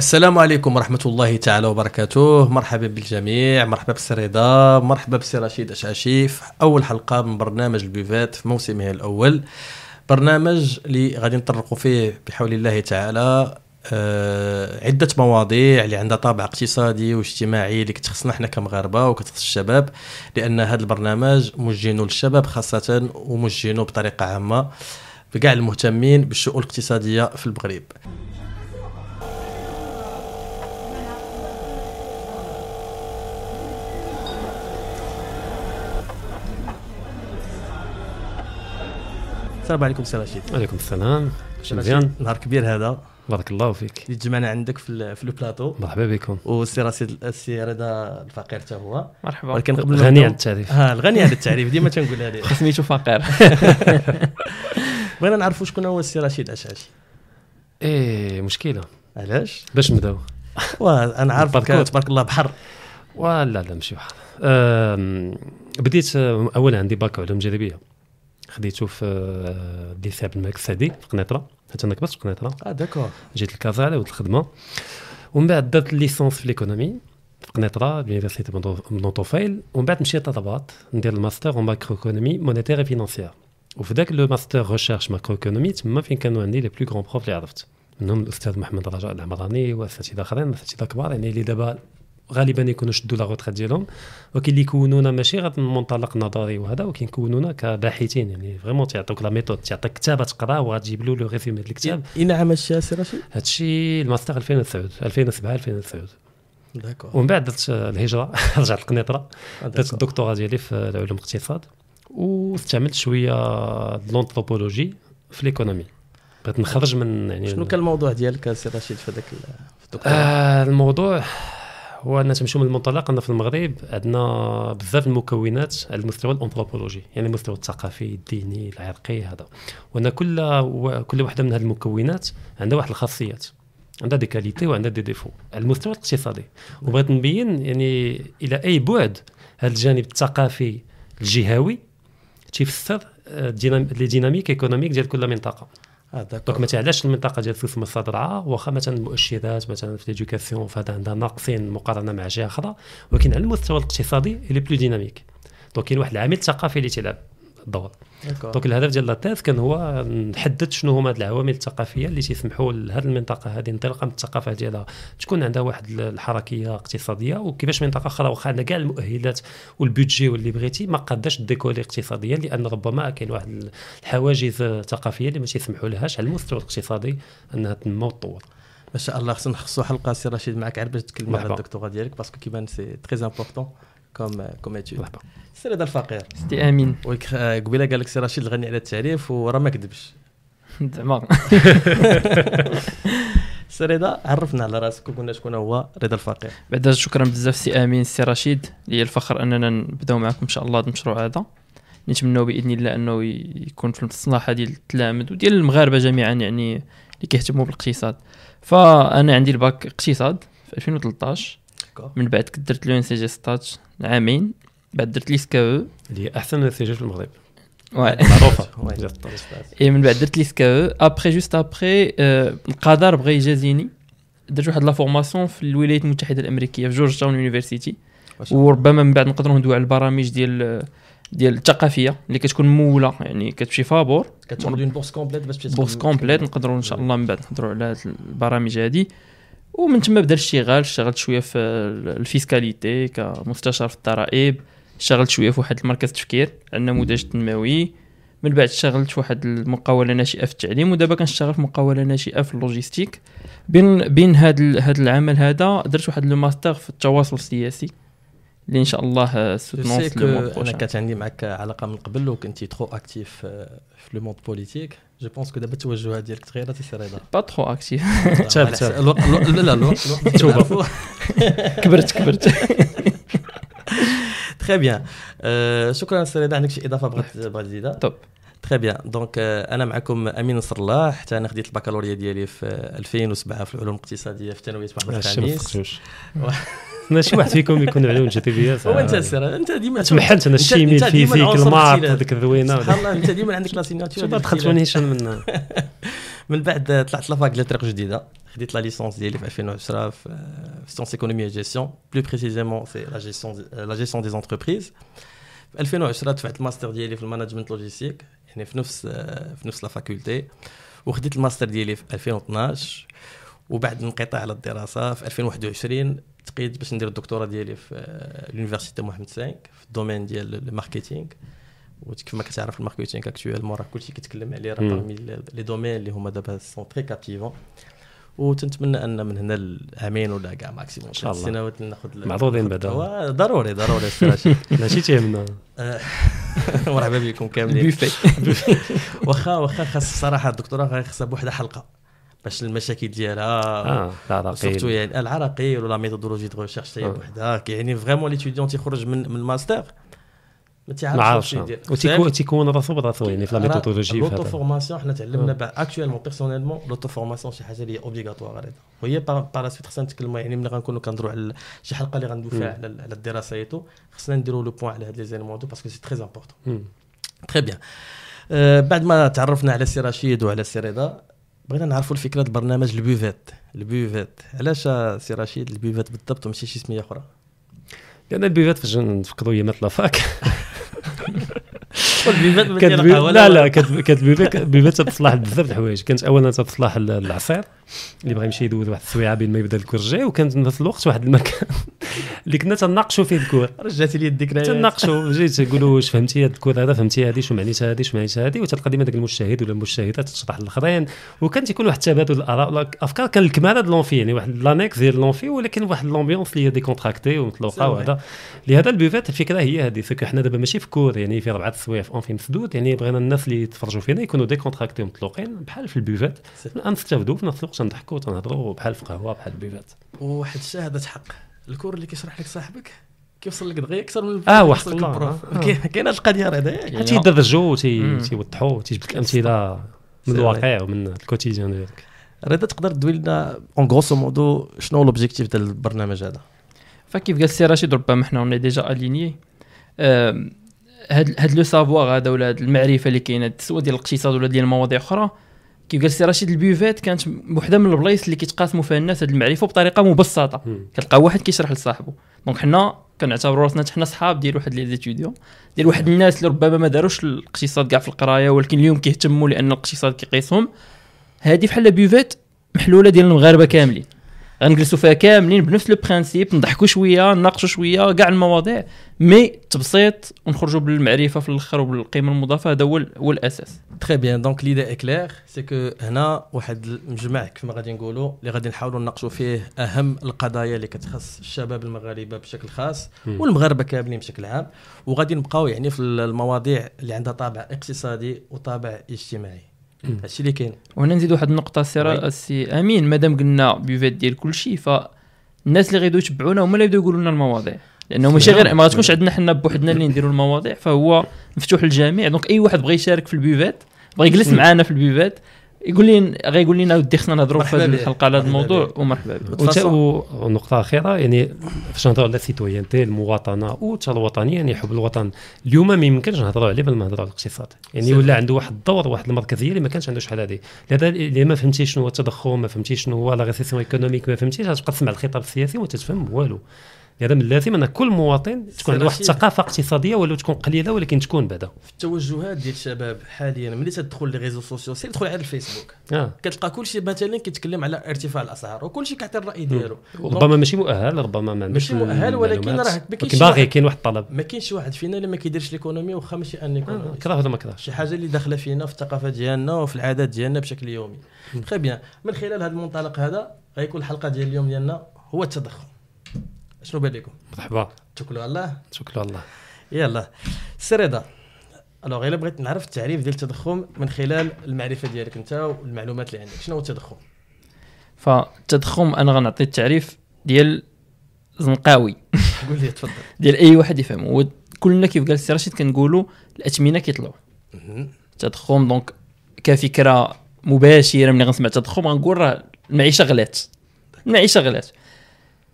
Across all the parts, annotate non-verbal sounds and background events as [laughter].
السلام عليكم ورحمة الله تعالى وبركاته. مرحبا بالجميع. مرحبا بسي رضا مرحبا بسي رشيد أشعشيف. أول حلقة من برنامج البيفات في موسمه الأول. برنامج اللي غادي نطرقوا فيه بحول الله تعالى آه عدة مواضيع اللي عندها طابع اقتصادي واجتماعي اللي كتخصنا حنا كمغاربة وكتخص الشباب لأن هذا البرنامج موجهينه للشباب خاصة وموجهينه بطريقة عامة بكاع المهتمين بالشؤون الاقتصادية في المغرب. السلام عليكم سي رشيد. وعليكم السلام. مزيان؟ نهار كبير هذا. بارك الله فيك. اللي تجمعنا عندك في في البلاطو. مرحبا بكم. والسي رشيد السي رضا الفقير حتى هو. مرحبا. ولكن قبل غني عن التعريف. آه الغني عن التعريف ديما [laughs] تنقولها ليه سميتو فقير. [laughs] بغينا نعرفوا شكون هو السي رشيد اشعشي إيه مشكلة. علاش؟ باش نبدأو؟ [laughs] وأنا عارفك. Parcours. تبارك الله بحر. ولا لا ماشي آم، بديت أولا عندي باك علوم تجريبية. خديته في آه، ال lycée عبد الملك السعدي في قنيطره حتى أنا كبرت في قنيطره آه d'accord. جيت لكازا على ود الخدمة. ومن بعد درت ال licence في l'économie في قنيطره ب université بن طوفيل ومن بعد مشيت لرباط ندير ال master en macroéconomie monétaire financière وفي ذاك le master recherche macroéconomie تما فين كانوا عندي les plus grands profs اللي عرفت. منهم الأستاذ محمد رجاء العمراني وأساتذة أخرين أساتذة كبار يعني اللي دابا غالبا يكونوا شدوا la retraite ديالهم. ولكن اللي يكونونا ماشي غير من منطلق نظري وهذا ولكن يكونونا كباحثين. يعني vraiment تيعطوك la méthode تيعطيك كتاب تقرا وغتجيب له le résumé ديال الكتاب. اينا عام هادشي سي رشيد؟ هادشي الماستر 2009 2007 2009 d'accord. ومن بعد درت الهجرة [laughs] رجعت لقنيطره آه، درت. الدكتوراه ديالي في علوم الاقتصاد. واستعملت شوية l'anthropologie في l'économie بغيت نخرج من يعني شنو كان الموضوع ديالك سي رشيد في هذاك ال- في الدكتوراه؟ آه الموضوع هو أن تمشيو من المنطلق أن في المغرب عندنا بزاف المكونات على المستوى الأنثروبولوجي يعني المستوى الثقافي الديني العرقي هذا. وأن كل و- كل واحدة من هذه المكونات عندها واحد الخاصيات عندها des qualités وعندها دي ديفو. على المستوى الاقتصادي. وبغيت نبين يعني إلى أي بعد هذا الجانب الثقافي الجهوي تيفسر آه، dynamique économique ديال كل منطقة. donc مثلا علاش المنطقة ديال سوس مصادرعه واخا مثلا المؤشرات مثلا في l'éducation فهذا عندها ناقصين مقارنة مع جهة أخرى ولكن على المستوى الاقتصادي اللي plus dynamique donc كاين واحد العامل ثقافي اللي تيلعب الدور. donc الهدف ديال la thèse كان هو نحدد شنو هما العوامل الثقافية اللي تيسمحوا لهذه المنطقة هذه انطلاقا من الثقافة ديالها تكون عندها واحد الحركية اقتصادية وكيفاش منطقة أخرى واخا عندها كاع المؤهلات وال budget واللي بغيتي ما قاداش décoller اقتصاديا لأن ربما كاين واحد الحواجز الثقافية اللي ما تيسمحوا لهاش على المستوى الاقتصادي انها تنمى وتطور ما شاء الله خصنا نخصصوا حلقة سي رشيد معك عاد باش تكلموا على. الدكتوراه ديالك parce que كيبان c'est très important comme comme étude سي رضا الفقير. ستي آمين. آه، قبيلة قال لك سي رشيد الغني على التعريف وراه ما كذبش. [laughs] زعما. [laughs] سي رضا عرفنا على راسك وقلنا شكون هو رضا الفقير. بعدا شكرا بزاف سي آمين سي رشيد. لي الفخر أننا نبدأو معكم إن شاء الله هذا المشروع هذا. نتمنوا بإذن الله أنه يكون في المصلحة ديال التلامذ وديال المغاربة جميعا يعني اللي كيهتموا بالاقتصاد فأنا عندي الباك اقتصاد في 2013 من بعد كنت درت l'ENCG stage عامين بعد درت l'ISCAE اللي هي أحسن نتيجة في المغرب. أو [laughs] معروفة. [laughs] اي من بعد درت l'ISCAE après juste après القدر بغى يجازيني. درت واحد la formation في الولايات المتحدة الأمريكية في Georgetown University. وربما من بعد نقدروا ندوي على البرامج ديال ديال الثقافيه اللي كتكون مولة يعني كتمشي فابور. كتعمل une bourse complète باش bourse complète نقدروا إن شاء الله من بعد نهضروا على هاد البرامج هذه ومن تما بدا الاشتغال اشتغلت شوية في ال fiscalité كمستشار في الضرائب اشتغلت شوية في واحد المركز تفكير على النموذج التنموي من بعد اشتغلت في واحد المقاولة ناشئه في التعليم ودابا كنشتغل في مقاولة ناشئة في اللوجيستيك. بين بين هاد ال- هاد العمل هذا درت واحد le master في التواصل السياسي اللي إن شاء الله que أنا كانت عندي معك علاقة من قبل وكنتي très active آه، في le monde politique je pense que دابا التوجهات ديالك تغيرت سي رضا pas trop actif تاب، تاب. لا لا الوقت-. كبرت كبرت تري بيان شكرا سي رضا عندك شي إضافة بغات بغات تزيدها؟ توب تري بيان دونك أنا معكم أمين نصر الله حتى أنا خديت البكالوريا ديالي في آه، 2007 في العلوم الاقتصادية في ثانويه محمد الخامس أنا شي واحد فيكم يكون علوم جاذبيات هو أنت سير أنت ديما تمحلت أنا الشيمي المارت الاختلاف. هذيك الذوينة. سبحان الله أنت ديما عندك لا سيناتور شوف دخلت شوني هشام من [laughs] من بعد طلعت la fac ديال طريق جديدة. خديت la licence ديالي في 2010 في في sciences économie gestion plus précisément c'est la gestion la gestion des entreprises في 2010 دفعت الماستر ديالي في ال management logistique يعني في نفس في نفس la faculté وخديت الماستر ديالي في 2012 وبعد انقطاع على الدراسة في 2021 تقيت باش ندير الدكتوراه ديالي في l'université محمد cinq في ال domaine ديال ال marketing. وكيف ما كتعرف ال marketing actuellement راه كلشي كيتكلم عليه راه مم. parmi les domaines اللي هما دابا sont très captivants وتنتمنى أن من هنا لعامين ولا كاع maximum إن شاء الله. سنوات ناخذ معذورين بعدا. بعدا ضروري ضروري [laughs] ماشي تيهمنا آه، [laughs] مرحبا بكم كاملين. [laughs] البوفي واخا واخا خاص الصراحه الدكتوراه خاصها بوحده حلقة. باش المشاكل ديالها. surtout la يعني العراقيل و la méthodologie de recherche حتى هي آه. بوحدها. يعني vraiment l'étudiant تيخرج من من الماستر ما يدير وتيكون تيكون راسو براسو يعني في la méthodologie l'auto formation حنا تعلمنا آه. actuellement personnellement l'auto formation شي حاجة اللي هي obligatoire هذا وهي par suite خصنا نتكلموا يعني ملي غنكونوا كندروا على شي حلقة اللي غندوي فيها. على الدراسة et tout خصنا نديروا le point على هاد les éléments de parce que c'est très important. Très bien آه، بعد ما تعرفنا على سي رشيد وعلى سي رضا بغينا نعرفوا الفكرة البرنامج ال buvette ال buvette علاش آه، سي رشيد؟ ال buvette بالضبط وماشي شي سمية أخرى. لأن ال buvette فاش نفكروا ايامات la fac كانت ديال لا لا كانت كانت buvette [laughs] buvette تتصلح بزاف د الحوايج. كانت اولا تتصلح ال- العصير اللي بغى يمشي يدوز واحد السويعة بين ما يبدا ال cours جاي وكانت نفس الوقت واحد المكان. [laughs] اللي كنا تناقشوا فيه ال cours. رجعتي لي الذكريات. تناقشوا جيت تقولوا واش فهمتي هذا ال cours هذا فهمتي هذه شو معنيتها هذه شو معنيتها هذه وتلقى ديما ذاك المجتهد ولا المجتهده تشرح الاخرين وكان تيكون واحد تبادل الآراء الافكار كان الكمال د l'amphi يعني واحد l'annexe ديال l'amphi ولكن واحد l'ambiance اللي هي décontractée ومطلوقه. وهذا. لهذا ال buvette الفكرة هي هذه parce que حنا دابا ماشي في cours يعني في ربعة السوايع في amphi مسدود يعني بغينا الناس اللي يتفرجوا فينا يكونوا décontractés ومطلوقين بحال في ال buvette. نستافدوا في نفس الوقت نضحكوا وتنهضروا بحال في قهوة بحال البيفات وواحد الشهاده حق ال cours اللي كيشرح لك صاحبك كيوصل لك دغيا أكثر من كيوصل واحد لك الله، ال prof. آه. كاين كاين هاد القضية راه ياك يعني. تيدرجوا. تيوضحوا تيجيب لك أمثلة من الواقع ومن ال quotidien ديالك. رضا تقدر تدوي لنا en grosso modo شنو l'objectif ديال البرنامج هذا؟ فكيف قال السي رشيد ربما حنا on a déjà aligné هاد هاد le savoir هذا ولا هاد المعرفة اللي كاينة سواء ديال الاقتصاد ولا ديال مواضيع أخرى كيف قال السي رشيد ال buvette كانت وحدة من البلايص اللي كيتقاسموا فيها الناس هاد المعرفة بطريقة مبسطة. كتلقى واحد كيشرح لصاحبه donc حنا كنعتبروا راسنا حنا صحاب ديال واحد les étudiants ديال واحد الناس اللي ربما ما داروش الاقتصاد كاع في القراية ولكن اليوم كيهتموا لأن الاقتصاد كيقيسهم. هذه بحال buvette محلولة ديال المغاربة كاملين. غنجلسوا فيها كاملين بنفس le principe نضحكوا شوية نناقشوا شوية كاع المواضيع. mais تبسيط ونخرجوا بالمعرفة في الأخر وبالقيمة المضافة هذا هو هو الأساس. très bien donc l'idée est claire c'est que هنا واحد المجمع كيف ما غادي نقولوا. اللي غادي نحاولوا نناقشوا فيه أهم القضايا اللي كتخص الشباب المغاربة بشكل خاص. والمغاربة كاملين بشكل عام. وغادي نبقاو يعني في المواضيع اللي عندها طابع اقتصادي وطابع اجتماعي. هادشي اللي كاين. وهنا نزيد واحد النقطة oui. السي أمين مادام قلنا buvette ديال كل شيء فالناس اللي غيدو يتبعونا هما اللي يبداو يقولوا لنا المواضيع. لأنه ماشي غير ما غاتكونش عندنا حنا بوحدنا اللي نديروا المواضيع فهو مفتوح للجميع. donc أي واحد بغى يشارك في ال buvette بغى يجلس. معنا في ال buvette يقول لي غيقول لنا ودي خصنا نهضروا في هذه. الحلقة على هذا الموضوع. ومرحبا به de t- de toute façon. و- ونقطة أخيرة يعني فاش نهضروا على ال citoyenneté المواطنة وتا الوطنية يعني حب الوطن اليوم ما يمكنش نهضروا عليه بلا ما نهضروا على الاقتصاد يعني ولا. عنده واحد الدور واحد المركزية اللي ما كانش عنده شحال هذه لهذا اللي ما فهمتيش شنو هو التضخم ما فهمتيش شنو هو la récession économique ما فهمتيش غتبقى تسمع الخطاب السياسي وانت تفهم والو لهذا من اللازم أن كل مواطن تكون عنده واحد. الثقافه اقتصادية ولو تكون قليلة ولكن تكون بعدا. في التوجهات ديال الشباب حاليا ملي تدخل les réseaux sociaux سير دخل على الفيسبوك. آه. كتلقى كلشي مثلا كيتكلم على ارتفاع الأسعار وكلشي كيعطي الرأي ديالو. ربما ماشي مؤهل ربما ما عندوش ماشي مؤهل، ولكن. راه ما كاينش ولكن باغي واحد- كاين واحد الطلب. ما كاينش شي واحد فينا اللي ما كيديرش l'économie واخا ماشي أن آه، économie كره ولا ما كرهش شي حاجة اللي داخلة فينا في الثقافة ديالنا وفي العادات ديالنا بشكل يومي. très bien من خلال هذا المنطلق هذا غيكون الحلقة ديال اليوم ديالنا هو التضخم شنو بان لكم مرحبا. توكلوا على الله شكرا الله يلا. سي رضا alors إلا بغيت نعرف التعريف ديال التضخم من خلال المعرفة ديالك أنت والمعلومات اللي عندك. شنو هو التضخم؟ فالتضخم أنا غنعطي التعريف ديال زنقاوي. [laughs] قول لي تفضل. ديال أي واحد يفهم كلنا كيف قال السي رشيد كنقولوا الاثمنه كيطلعوا. التضخم donc كفكرة مباشرة ملي غنسمع التضخم غنقول راه المعيشة غلات. المعيشة غلات.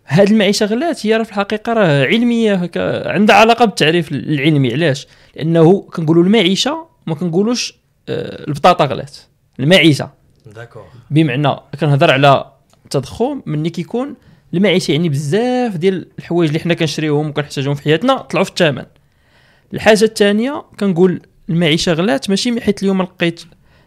هاد المعيشة غلات هي راه في الحقيقة راه علمية عندها علاقة بالتعريف العلمي علاش؟ لأنه كنقولوا المعيشة ما كنقولوش آه، البطاطا غلات المعيشة. d'accord. بمعنى كنهضر على التضخم ملي كيكون المعيشة يعني بزاف ديال الحوايج اللي حنا كنشريوهم وكنحتاجوهم في حياتنا طلعوا في الثمن. الحاجة الثانية كنقول المعيشة غلات ماشي حيت اليوم لقيت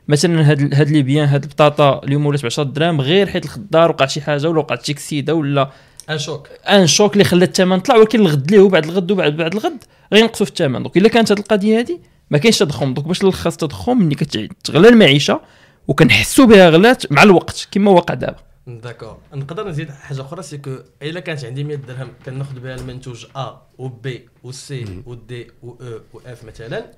مثلا هاد هاد les biens هاد البطاطا اليوم ولات ب 10 دراهم غير حيت الخضار وقع شي حاجة ولا وقعت شي كسيدة ولا un choc. un choc اللي خلى الثمن طلع ولكن الغد ليه وبعد الغد وبعد بعد الغد غينقصوا في الثمن. donc إلا كانت هاد القضية هادي ما كاينش تضخم donc باش نلخص التضخم ملي كتغلى المعيشة وكنحسوا بها غلات مع الوقت كما وقع دابا. d'accord نقدر نزيد حاجة أخرى c'est que إلا كانت عندي 100 درهم كناخذ بها المنتوج A و B و C و D و E و F مثلا.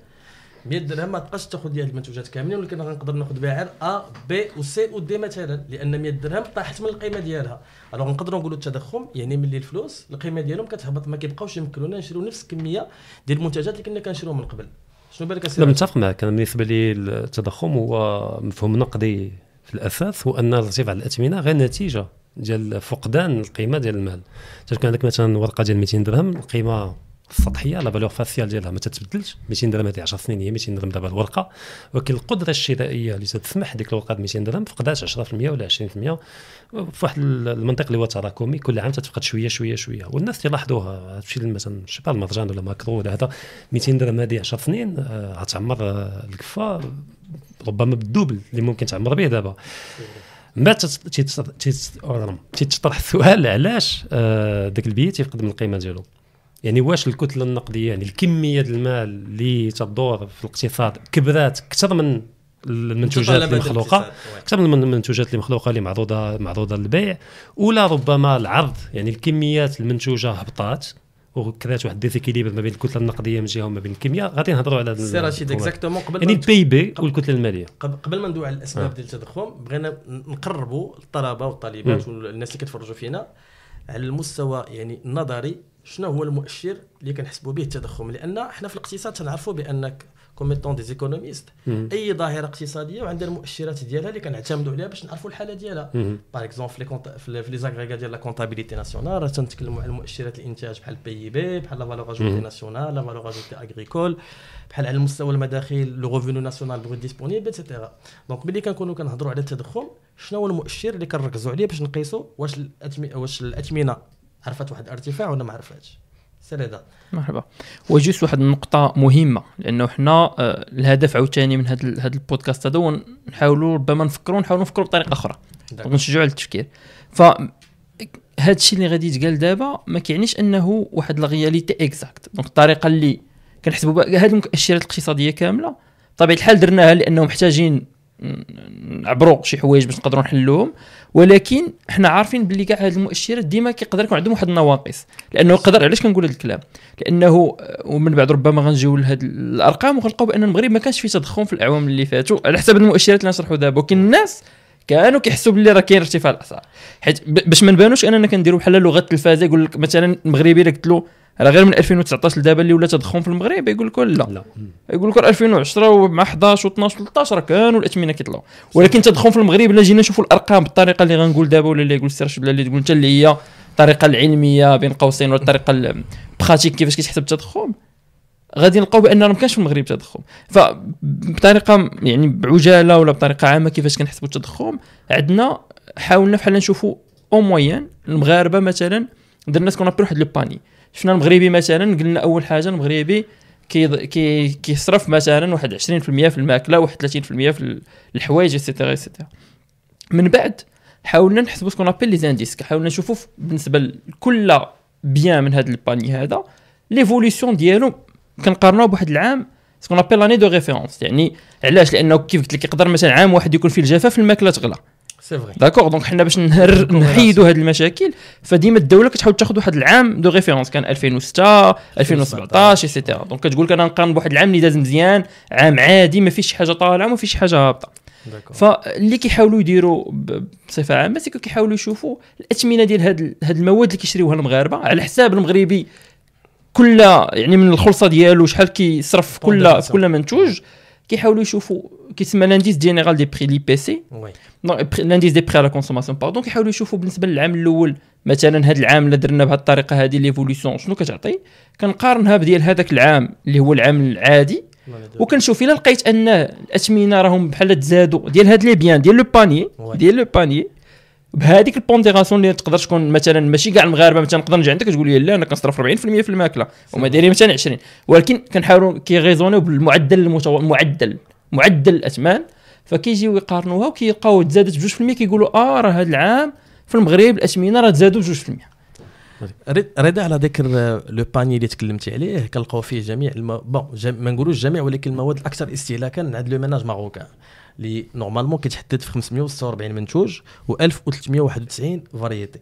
100 درهم ما تبقاش تاخذ ديال المنتوجات كاملين ولكن غنقدر ناخذ بها غير A B و C و D مثلا لأن 100 درهم طاحت من القيمة ديالها. alors نقدروا نقولوا التضخم يعني ملي الفلوس القيمة ديالهم كتهبط ما كيبقاوش يمكنونا نشريو نفس الكمية ديال المنتجات اللي كنا كنشريو من قبل. شنو بالك اسير متفق معك أنا بالنسبة لي التضخم هو مفهوم نقدي في الأساس هو أن ارتفاع الاثمنه غير نتيجة ديال فقدان القيمة ديال المال. تكون عندك مثلا ورقة ديال 200 درهم القيمة السطحية la valeur faciale ديالها ما تتبدلش. 200 درهم هذه 10 سنين هي 200 درهم دابا الورقة. ولكن القدرة الشرائية اللي تسمح ديك الورقه ب 200 درهم فقدات 10% ولا 20% في واحد المنطق اللي هو تراكمي كل عام تتفقد شوية شوية شوية. والناس تلاحظوها تمشي مثلا شي با المرجان ولا ماكرو ولا هذا 200 درهم هذه 10 سنين آه، غتعمر آه، الكفه ربما بالدوبل اللي ممكن تعمر به دابا. أوه، تيتطرح السؤال علاش آه، داك البيت تيفقد من القيمة ديالو؟ يعني واش الكتلة النقدية؟ يعني الكمية ديال المال اللي تدور في الاقتصاد كبرات أكثر من المنتوجات اللي مخلوقه أكثر من المنتوجات اللي مخلوقه اللي معروضه معروضة للبيع. ولا ربما العرض يعني الكميات المنتوجة هبطات وكرات واحد déséquilibre ما بين الكتلة النقدية من جهة وما بين الكمية. غادي نهضروا على سي رشيد exactement قبل يعني ال PIB والكتلة المالية. قبل ما ندوي على الأسباب آه. ديال التضخم بغينا نقربوا الطلبة والطالبات والناس اللي كيتفرجوا فينا على المستوى يعني النظري شنو هو المؤشر اللي كنحسبوا به التضخم لأن إحنا في الاقتصاد تنعرفوا بأنك comme étant des économistes. أي ظاهرة اقتصادية وعندها المؤشرات ديالها اللي كنعتمدوا عليها باش نعرفوا الحالة ديالها. par exemple في les comptes في les agrégats ديال la comptabilité nationale راه تنتكلموا على مؤشرات الإنتاج بحال ال PIB بحال la valeur ajoutée. nationale la valeur ajoutée agricole بحال على مستوى المداخيل le revenu national brut disponible et cetera donc ملي كنكونوا كنهضروا على التضخم شنو هو المؤشر اللي كنركزوا عليه باش نقيسوا واش الأثمـ... واش الاثمنه عرفت واحد الارتفاع ولا ما عرفتش. سي رضا مرحبا. و juste واحد النقطة مهمة لأنه حنا آه، الهدف عاوتاني من هذا هذا البودكاست هذا هو نحاولوا ربما نفكروا نحاولوا نفكروا بطريقة أخرى. D'accord. donc نشجعوا على التفكير. ف هذا الشيء اللي غادي يتقال دابا ما كيعنيش أنه واحد la réalité exacte donc الطريقة اللي كنحسبوا بها هذه المؤشرات الاقتصادية كاملة بطبيعه الحال درناها لأنه محتاجين نعبروا شي حوايج باش نقدروا نحلوهم. ولكن حنا عارفين باللي كاع هاد المؤشرات ديما كيقدر يكون عندهم واحد النواقص. لأنه يقدر علاش كنقول هذا الكلام؟ لأنه ومن بعد ربما غنجيو لهاد الأرقام وغنلقاو بأن المغرب ما كانش فيه تضخم في الأعوام اللي فاتوا على حسب المؤشرات اللي نشرحوا دابا. ولكن الناس كانوا كيحسوا باللي راه كاين ارتفاع الأسعار. حيت باش ما نبانوش أننا كنديروا بحال لغة التلفازه يقول لك مثلا المغربي قلت له راه غير من 2019 لدابا اللي ولا تضخم في المغرب يقول لك لا. لا. يقول لك 2010 ومع 11 و12 و13 راه كانوا الأثمنة كيطلعوا. ولكن التضخم في المغرب الا جينا نشوفوا الأرقام بالطريقة اللي غنقول دابا ولا اللي يقول السي رشيد ولا اللي تقول انت اللي هي الطريقة العلمية بين قوسين ولا الطريقة البراتيك كيفاش كيتحسب التضخم. غادي نلقاو بان راه ما كانش في المغرب تضخم. فبطريقه يعني بعجالة ولا بطريقة عامة كيفاش كنحسبوا التضخم عندنا حاولنا بحال نشوفوا au moins المغاربة مثلا درنا ce qu'on appelle واحد le panier. شفنا المغربي مثلا قلنا أول حاجة المغربي كي كي كيصرف مثلا واحد 20% في الماكلة واحد 30% في الحوايج et cetera et cetera من بعد حاولنا نحسبوا ce qu'on appelle les indices حاولنا نشوفوا بالنسبة لكل bien من هذا ال panier هذا l'évolution ديالو كنقارنوه بواحد العام ce qu'on appelle l'année de référence يعني علاش؟ لأنه كيف قلت لك يقدر مثلا عام واحد يكون فيه الجفاف الماكلة تغلى. c'est vrai d'accord donc حنا باش نهر [laughs] نحيدوا هذه المشاكل. فديما الدولة كتحاول تاخذ واحد العام de référence كان 2006 2017 et cetera donc كتقول لك أنا نقارن بواحد العام اللي داز مزيان عام عادي ما فيش شي حاجة طالعة وما فيش شي حاجة هابطة. d'accord فاللي كيحاولوا يديروا بصفة عامة c'est que كيحاولوا يشوفوا الاثمنه ديال هاد هاد المواد اللي كيشريوها المغاربة على حساب المغربي. كل يعني من الخلصة ديالو شحال كيصرف في كل في كل منتوج كيحاولوا يشوفوا كيسمى l'indice général des prix l'IPC l'indice des prix à la consommation pardon كيحاولوا يشوفوا بالنسبة للعام الأول. مثلا هذا العام اللي درنا بهذه الطريقة هذه l'évolution شنو كتعطي؟ كنقارنها بديال هذاك العام اللي هو العام العادي. وكنشوف إلا لقيت أن الأثمنة راهم بحال تزادوا ديال هاد les biens ديال le panier. ديال le panier بهذيك ال pondération اللي تقدر تكون مثلا ماشي كاع المغاربة مثلا نقدر نجي عندك تقول لي لا أنا كنصرف 40% في الماكلة وما دايرين مثلا 20 ولكن كنحاولوا كي raisonner يو بالمعدل المتو... معدل معدل الأثمان فكيجيو يقارنوها وكيلقاو تزادت ب 2% كيقولوا آه راه هذا العام في المغرب الأثمنة راه تزادوا ب 2% رضا على ذكر le panier اللي تكلمتي عليه كنلقاو فيه جميع الم... bon جم... ما نقولوش جميع ولكن المواد الأكثر استهلاكا عند le ménage marocain اللي normalement كيتحدد في 546 منتوج و 1391 variétés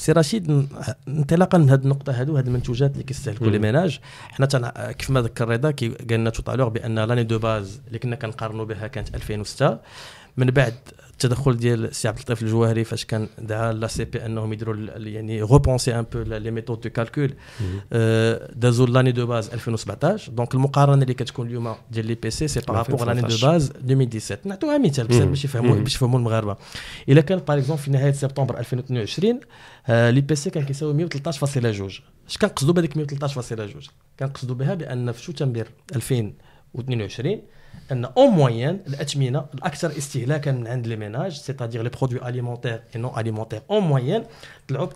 سي رشيد انطلاقا من هذه النقطة هذو هذه المنتوجات اللي كيستهلكوا les ménages. حنا تن... كيف ما ذكر رضا كي قالنا tout بأن l'année de base اللي كنا كنقارنوا بها كانت 2006 من بعد التدخل ديال السي عبد اللطيف الجواهري فاش كان دعا l'HCP انهم يديروا يعني repenser un peu les méthodes de calcul دازوا l'année de base 2017 donc المقارنة اللي كتكون اليوم ديال l'IPC c'est par rapport l'année de base 2017 نعطوها مثال باش يفهموا باش يفهموا المغاربة. إلا كان par exemple في نهاية سبتمبر 2022 l'IPC كان كيساوي 113.2 اش كنقصدوا بهذيك 113.2 كنقصدوا بها بأن في شتنبر 2022 أن au moins الاثمنه الأكثر استهلاكا من عند les ménages c'est-à-dire les produits alimentaires et non alimentaires au moins طلعوا ب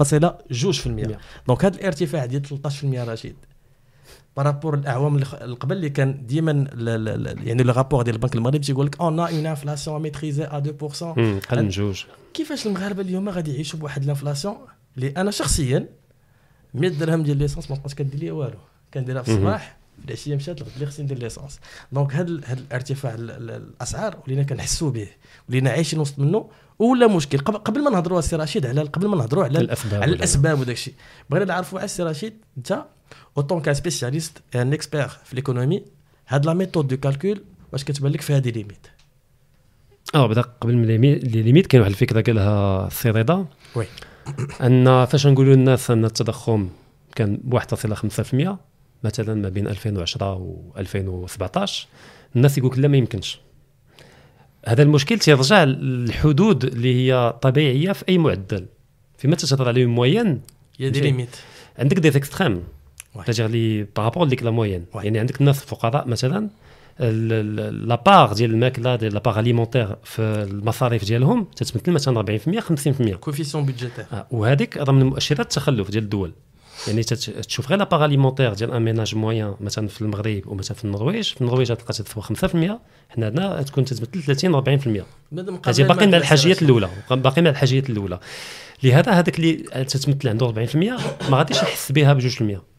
13.2% donc هذا الارتفاع ديال 13% رشيد par rapport الاعوام اللي قبل اللي كان ديما يعني le rapport ديال البنك المغربي تيقول لك on on inflation maîtrisée à 2% قل جوج كيفاش المغاربة اليوم غادي يعيشوا بواحد ال inflation؟ اللي أنا شخصيا 100 درهم ديال l'essence ما بقاش كدير لي والو. كنديرها في الصباح العشيه مشات لغد لي خصني ندير l'essence. donc هذا هذا الارتفاع الأسعار ولينا كنحسوا به ولينا عايشين وسط منه ولا مشكل. قبل ما نهضروا السي رشيد على قبل ما نهضروا على الأسباب على الأسباب وداك الشيء. بغينا نعرفوا على السي رشيد انت en tant que spécialiste un expert في l'économie هاد la méthode de calcul واش كتبان لك فيها des limites آه بدأ قبل من les limites كاين واحد الفكرة قالها السي رضا. oui. أن فاش نقولوا للناس أن التضخم كان ب 1.5% مثلا ما بين 2010 و 2017 الناس يقول لا ما يمكنش. هذا المشكل تيرجع للحدود اللي هي طبيعية في أي معدل. فيما تتهضر على moyenne y a des limites عندك des extrêmes تاجر لي par rapport ليك la moyenne يعني عندك الناس الفقراء مثلا la part ديال الماكلة ديال la part alimentaire في المصاريف ديالهم تتمثل مثلا 40% 50% coefficient budgétaire آه وهذيك راه من مؤشرات التخلف ديال الدول. يعني تشوف غير la part alimentaire ديال un ménage moyen مثلا في المغرب ومثلا في النرويج. في النرويج تلقى تدفع 5% حنا عندنا تكون تتمثل 30 40% هذه باقي مع الحاجيات الأولى. باقي مع الحاجيات الأولى. لهذا هذاك اللي تتمثل عنده 40% ما غاديش يحس بها ب 2%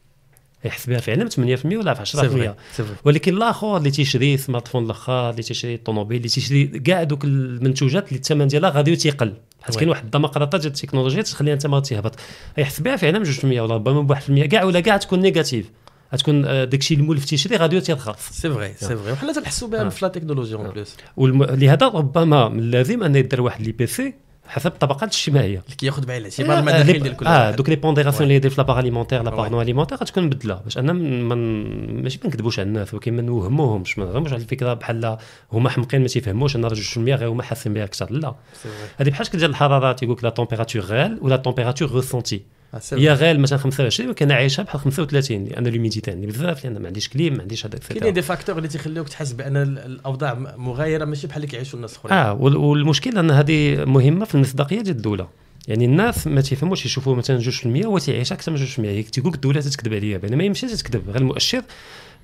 يحس بها فعلا 8% ولا في 10% ولكن الآخر اللي تيشري smartphone الأخر اللي تيشري الطوموبيل اللي تيشري كاع دوك المنتوجات اللي الثمن ديالها غادي تيقل حيت كاين واحد الديمقراطة ديال التكنولوجيا تخليها أنت ما تيهبط يحس بها فعلا 2% ولا ربما ب 1% كاع ولا كاع تكون négative. غتكون داكشي المولف تيشري غادي تيرخص c'est vrai c'est vrai وحنا تنحسوا بها في la technologie en plus ولهذا ربما من اللازم أن يدير واحد l'IPC حسب الطبقات الاجتماعية. اللي كياخذ بعين الاعتبار المداخيل ديال كل آه دوك les pondérations اللي يدير في la part alimentaire la part non alimentaire غتكون مبدلة باش أنا ماشي ما نكذبوش على الناس ولكن ما نوهموهمش ما نهضروش على الفكرة بحال هما حمقين ما تيفهموش أنا راه 2% غير هما حاسين بها أكثر. لا. هذه بحال شكل ديال الحراره تيقول لك la température réelle و la température ressentie هي غير مثلا 25 ولكن عايشها بحال 35 لأن l'humidité عندي بزاف لأن ما عنديش clim ما عنديش هذاك كاينين des facteurs اللي تيخليوك تحس بأن الأوضاع مغايرة ماشي بحال اللي كيعيشوا الناس الآخرين. آه والمشكل أن هذه مهمة في المصداقية ديال الدولة. يعني الناس ما تيفهموش يشوفوا مثلا 2% هو تيعيش أكثر من 2% هي تيقول لك الدولة تكذب عليا بينما هي ماشي تكذب غير المؤشر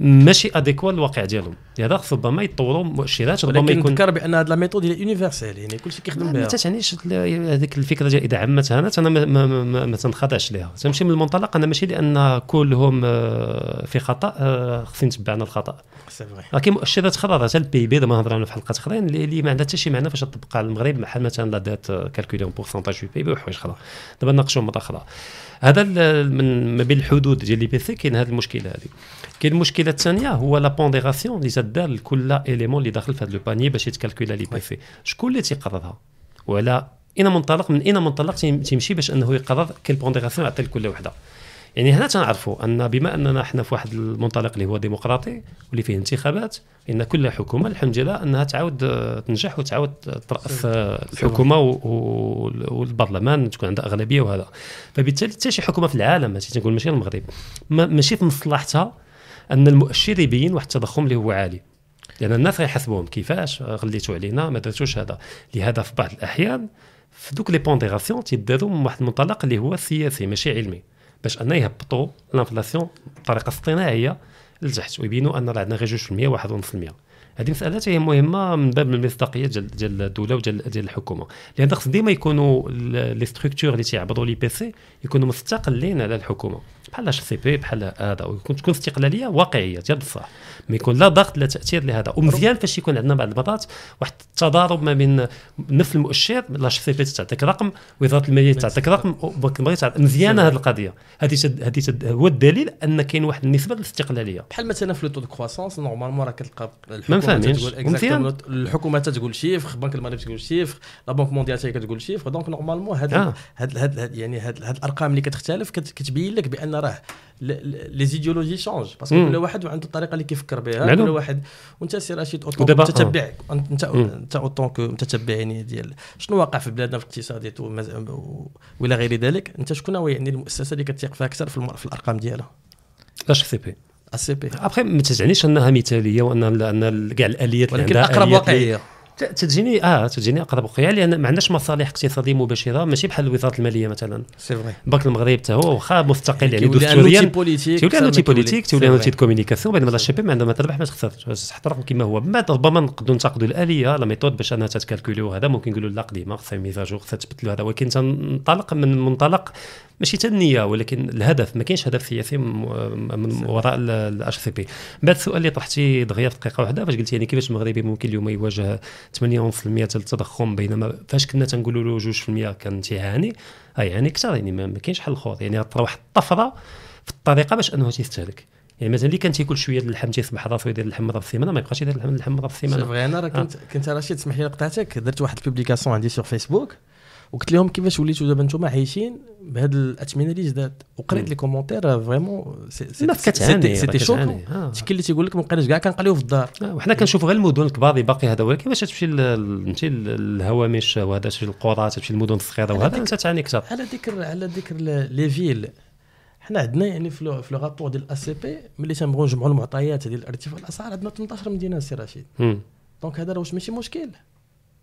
ماشي adéquat للواقع ديالهم. لهذا ربما يطوروا مؤشرات ربما يكون ذكر بأن هذه la méthode هي universelle يعني كلشي كيخدم بها. ما تعنيش هذيك الفكرة ديال اذا عمت هانت أنا ما, ما, ما, ما تنخدعش لها تمشي من المنطلق أنا ماشي لأن كلهم في خطأ خصني نتبعنا الخطأ. راه كاين مؤشرات أخرى حتى ال PIB نهضروا عنه في حلقات أخرين اللي ما عندها حتى شي معنى فاش تطبق على المغرب بحال مثلا la dette calculée en pourcentage في ال PIB وحوايج أخرى. دابا نناقشوا مره أخرى. هذا من ما بين الحدود ديال l'IPC كاين هذه المشكلة هذه. كاين المشكلة الثانية هو la pondération اللي تدار لكل élément اللي داخل في هذا le panier باش يتكالكولا l'IPC شكون اللي تيقررها وعلى اين منطلق من اين منطلق تيمشي باش أنه يقرر كل pondération يعطي لكل وحدة. يعني هنا تنعرفوا أن بما أننا إحنا في واحد المنطلق اللي هو ديمقراطي واللي فيه انتخابات إن كل حكومة الحمد لله أنها تعاود تنجح وتعاود ترأس الحكومة والبرلمان تكون عندها أغلبية وهذا. فبالتالي حتى شي حكومة في العالم ماشي تنقول ماشي المغرب ماشي في مصلحتها أن المؤشر يبين واحد التضخم اللي هو عالي. لأن الناس غيحسبوهم كيفاش؟ غليتوا علينا ما درتوش هذا. لهذا في بعض الأحيان في دوك les pondérations تيداروا من واحد المنطلق اللي هو سياسي ماشي علمي. باش ان يهبطوا ال inflation بطريقة اصطناعية لتحت ويبينوا أن راه عندنا غير 2% 1.5% هذه مسألة هي مهمة من باب المصداقية ديال ديال الدولة وديال ديال الحكومة. لأن خص ديما يكونوا les structures اللي تيعبروا l'IPC يكونوا مستقلين على الحكومة. بحال HCP بحال هذا. ويكون تكون استقلالية واقعية ديال بصح ما يكون لا ضغط لا تأثير لهذا. ومزيان فاش يكون عندنا بعض المرات واحد التضارب ما بين نفس المؤشر l'HCP تعطيك رقم وزاره المالية تعطيك رقم مزيانة هذه القضية. هذه هذه هو الدليل أن كاين واحد النسبة للاستقلالية. بحال مثلا في le taux de croissance normalement راه كتلقى فاهمينش مزيان. الحكومة تقول chiffre البنك المغربي تقول chiffre la Banque mondiale حتى كتقول chiffre. donc normalement هاد هاد هاد يعني هاد الأرقام اللي كتختلف كتبين لك بأن راه les idéologies changent parce que كل واحد عنده الطريقة اللي كيفكر بها. كل واحد. وانت سي رشيد متتبع. انت انت en tant que متتبع يعني ديال شنو واقع في بلادنا في الاقتصاديات وإلى غير ذلك؟ أنت شكون هو يعني المؤسسة اللي كتثيق فيها أكثر في, في الأرقام ديالها؟ HCP ال HCP ابخي ما تعنيش أنها مثالية وان كاع الآليات ولكن أقرب واقعية. تجيني آه تجيني اقرب واقعيه لأن ما عندناش مصالح اقتصاديه مباشره ماشي بحال وزاره الماليه مثلا c'est vrai البنك المغرب حتى هو واخا مستقل يعني دستوريا تولي un outil politique تولي un outil communication بينما ال HCP ما عندها ما تربح ما تخسر تحت رقم كما هو من بعد ربما نقدروا ننتقدوا الاليه la méthode باش انها تتكالكوليو هذا ممكن نقولوا لا قديمه خصها mise à jour خصها تبدلوا هذا ولكن تنطلق من منطلق ماشي حتى النيه ولكن الهدف ما كاينش هدف سياسي من وراء ال HCP بعد السؤال اللي طرحتي دغيا في دقيقه واحدة فاش قلت يعني كيفاش المغربي ممكن اليوم يواجه 8.5% ديال التضخم بينما فاش كنا تنقولوا له 2% كان تيعاني يعني أكثر يعني ما كاينش حل آخر. يعني طرا واحد الطفرة في الطريقة باش أنه تيستهلك. يعني مثلا اللي كان تياكل شوية اللحم تيصبح راسو يدير اللحم مره في السيمانه ما يبقاش يدير اللحم مره في السيمانه سي أنا راه كنت كنت رشيد تسمح لي قطعتك درت واحد ال publication عندي sur Facebook وقلت لهم كيفاش وليتوا دابا أنتم عايشين بهذه الأثمنة اللي جداد وقريت les commentaires vraiment الناس كتعاني c'était choc كاين اللي تيقول لك ما بقيناش كاع كنقليو في الدار. وحنا كنشوفوا غير المدن الكبار باقي هذا ولكن باش تمشي تمشي للهوامش وهذا تمشي للقرى تمشي للمدن الصغيرة وهذا أنت تعاني أكثر. على ذكر على ذكر les villes حنا عندنا يعني في le في le rapport ديال ال HCP ملي تنبغيو نجمعوا المعطيات ديال ارتفاع الأسعار عندنا 18 مدينة سي رشيد donc هذا واش ماشي مشكل.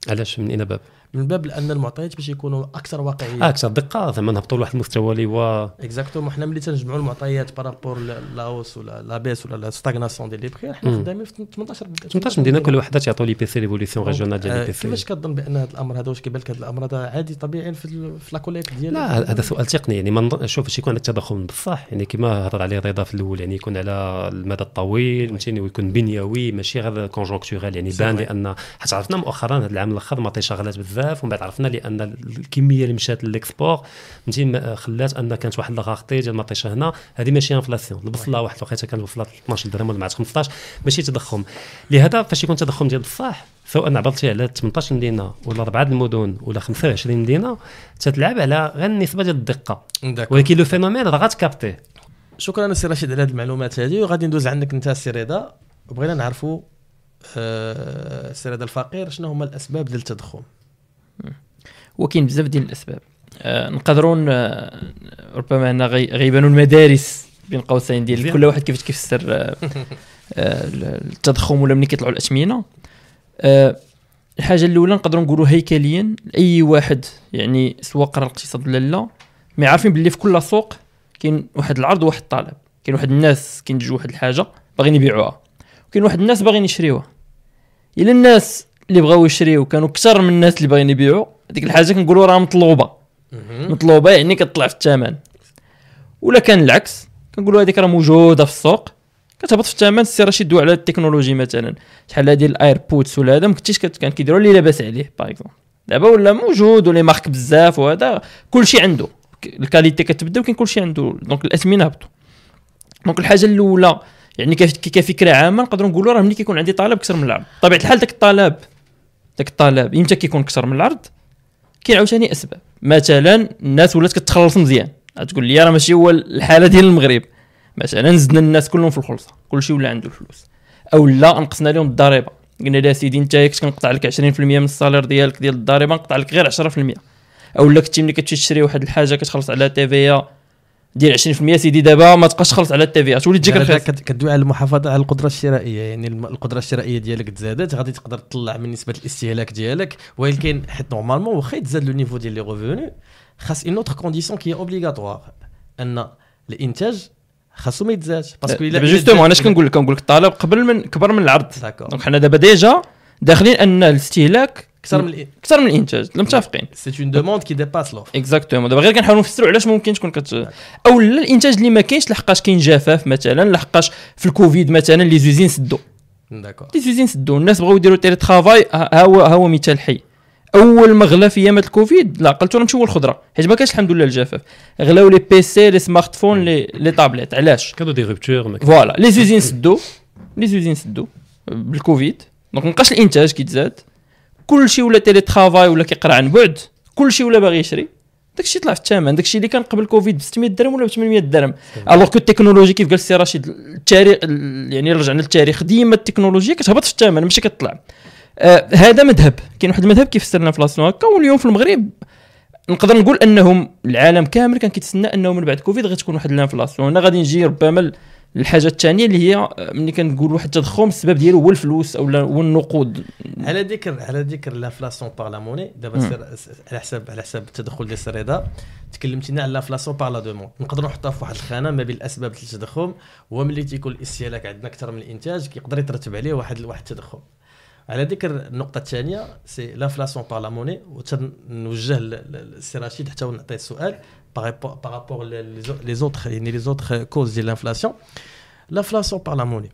علاش من أين باب؟ من باب لأن المعطيات باش يكونوا أكثر واقعيه آه أكثر دقة زعما نهبطوا لواحد المستوى اللي هو exactement حنا ملي تنجمعوا المعطيات par rapport la hausse ولا la baisse ولا la stagnation ديال les prix حنا خدامين في 18 18 مدينة كل وحده تعطوا لي بي سي ليفوليسيون ريجيونال ديال لي بي سي كيفاش كظن بأن هذا الأمر هذا واش كيبان لك هذا الأمر؟ هذا عادي طبيعي في في la collecte ديال لا هذا سؤال تقني يعني من شوف باش يكون عندك تضخم بصح يعني كما هضر عليه رضا في الأول يعني يكون على المدى الطويل فهمتيني ويكون بنيوي ماشي غير conjoncturel يعني بان لأن حتى عرفنا مؤخرا هذا العام الأخر مطيشة غلات بزاف. ومن بعد عرفنا لأن الكمية اللي مشات لل export فهمتي؟ خلات أن كانت واحد la rareté ديال المطيشة هنا. هذه ماشي inflation البصله واحد الوقيتة كان البصله 12 درهم ولا 15 ماشي تضخم. لهذا فاش يكون تضخم ديال بصح سواء عبرتي على 18 مدينه ولا اربعه المدن ولا 25 مدينه تتلعب على غير النسبة ديال الدقة. ولكن le phénomène راه غاتكابتيه شكرا السي رشيد على هذه المعلومات هذه وغادي ندوز عندك انت السي رضا. بغينا نعرفوا السي رضا الفقير شنو هما الأسباب ديال التضخم؟ وكاين بزاف ديال الأسباب. آه نقدروا آه ربما هنا غيبانوا المدارس بين قوسين ديال كل واحد كيفاش كيفسر آه آه التضخم ولا ملي كيطلعوا الأثمنة. آه الحاجة الأولى نقدروا نقولوا هيكليا أي واحد يعني سواء قرأ الاقتصاد ولا لا مي عارفين باللي في كل سوق كاين واحد العرض وواحد الطلب كاين واحد الناس كينتجوا واحد الحاجة باغيين يبيعوها وكاين واحد الناس باغيين يشريوها. إلا الناس اللي بغاو يشريو كانوا أكثر من الناس اللي باغيين يبيعوا هذيك الحاجة كنقولوا راه مطلوبة. مطلوبة يعني كتطلع في الثمن. ولا كان العكس. كنقولوا هذيك راه موجودة في السوق. كتهبط في الثمن سي رشيد دو على التكنولوجي مثلا. شحال هادي ال AirPods ولا هذا ما كنتيش كان كيديروا اللي لاباس عليه par exemple دابا ولا موجود ولا marques بزاف وهذا كلشي عنده. ال qualité كتبدأ وكاين كلشي عنده. donc الاثمنه هبطوا donc الحاجة الأولى يعني كفكره عامة نقدروا نقولوا راه ملي كيكون عندي طلب أكثر من العرض بطبيعة الحال داك الطلب داك الطلب إمتى كيكون أكثر من العرض كاين عاوتاني أسباب. مثلا الناس ولات كتخلص مزيان. تقول لي راه ماشي هو الحالة ديال المغرب. مثلا زدنا الناس كلهم في الخلصة كلشي ولا عنده الفلوس أو لا نقصنا لهم الضريبة. قلنا لها سيدي أنت كنت كنقطع لك 20% من ال salaire ديالك ديال الضريبة نقطع لك غير 10% أو لا كنتي ملي كتمشي تشري واحد الحاجة كتخلص على TVA ديال 20% سيدي دابا ما تبقاش تخلص على ال TVA تولي تجيك رخيص كدوي على المحافظة على القدرة الشرائية. يعني القدرة الشرائية ديالك تزادت غادي تقدر تطلع من نسبة الاستهلاك ديالك. ولكن حيت normalement واخا يتزاد le niveau ديال les revenus خاص une autre condition qui est obligatoire أن الإنتاج خاصو ما يتزادش. parce que دابا justement أنا اش كنقول لك؟ كنقول لك الطلب قبل من كبر من العرض. donc حنا دابا déjà داخلين أن الاستهلاك أكثر من أكثر من الإنتاج متفقين c'est une demande qui dépasse l'offre exactement دابا غير كنحاولوا نفسروا علاش ممكن تكون كت أو لا الإنتاج اللي ما كاينش لحقاش كاين جفاف مثلا لحقاش في الكوفيد مثلا les usines سدوا. d'accord les usines سدوا. الناس بغاو يديروا télétravail ها هو ها هو مثال حي. أول ما غلا في ايامات الكوفيد لا عقلتو نمشيو الخضرة. حيت ما كانش الحمد لله الجفاف. غلاو لي بي سي لي سمارت فون لي لي تابلت علاش كانوا des ruptures voilà les usines سدوا. les usines سدوا. بالكوفيد. donc مابقاش الإنتاج كيتزاد. كلشي ولا télétravail ولا كيقرا عن بعد كلشي ولا باغي يشري. داكشي طلع في الثمن. داكشي اللي كان قبل كوفيد ب 600 درهم ولا ب 800 درهم alors que la technologie كيف قال السي رشيد التاريخ ال- يعني رجعنا للتاريخ ديما التكنولوجيا كتهبط في الثمن ماشي كتطلع. آه هذا مذهب. كاين واحد المذهب كيفسر l'inflation هكا واليوم في المغرب نقدر نقول أنهم العالم كامل كان كيتسنى أنه من بعد كوفيد غتكون واحد l'inflation هنا غادي نجي ربما الحاجة الثانية اللي هي آه، ملي كنقول واحد التضخم السبب ديالو هو الفلوس أو هو النقود. على ذكر على ذكر l'inflation par la monnaie دابا على حساب على حساب التدخل ديال السي رضا تكلمتي لنا على l'inflation par la demande نقدروا نحطها في واحد الخانة ما بين الأسباب ديال التضخم هو ملي تيكون الاستهلاك عندنا أكثر من الإنتاج كيقدر يترتب عليه واحد واحد التضخم على ذكر النقطة الثانية سي لافلاسيون بار لا موني وتنوجه للسي رشيد حتى نعطيه السؤال بارابور لي زوتر يعني لي زوتر كوز ديال لانفلاسيون لافلاسيون بار لا موني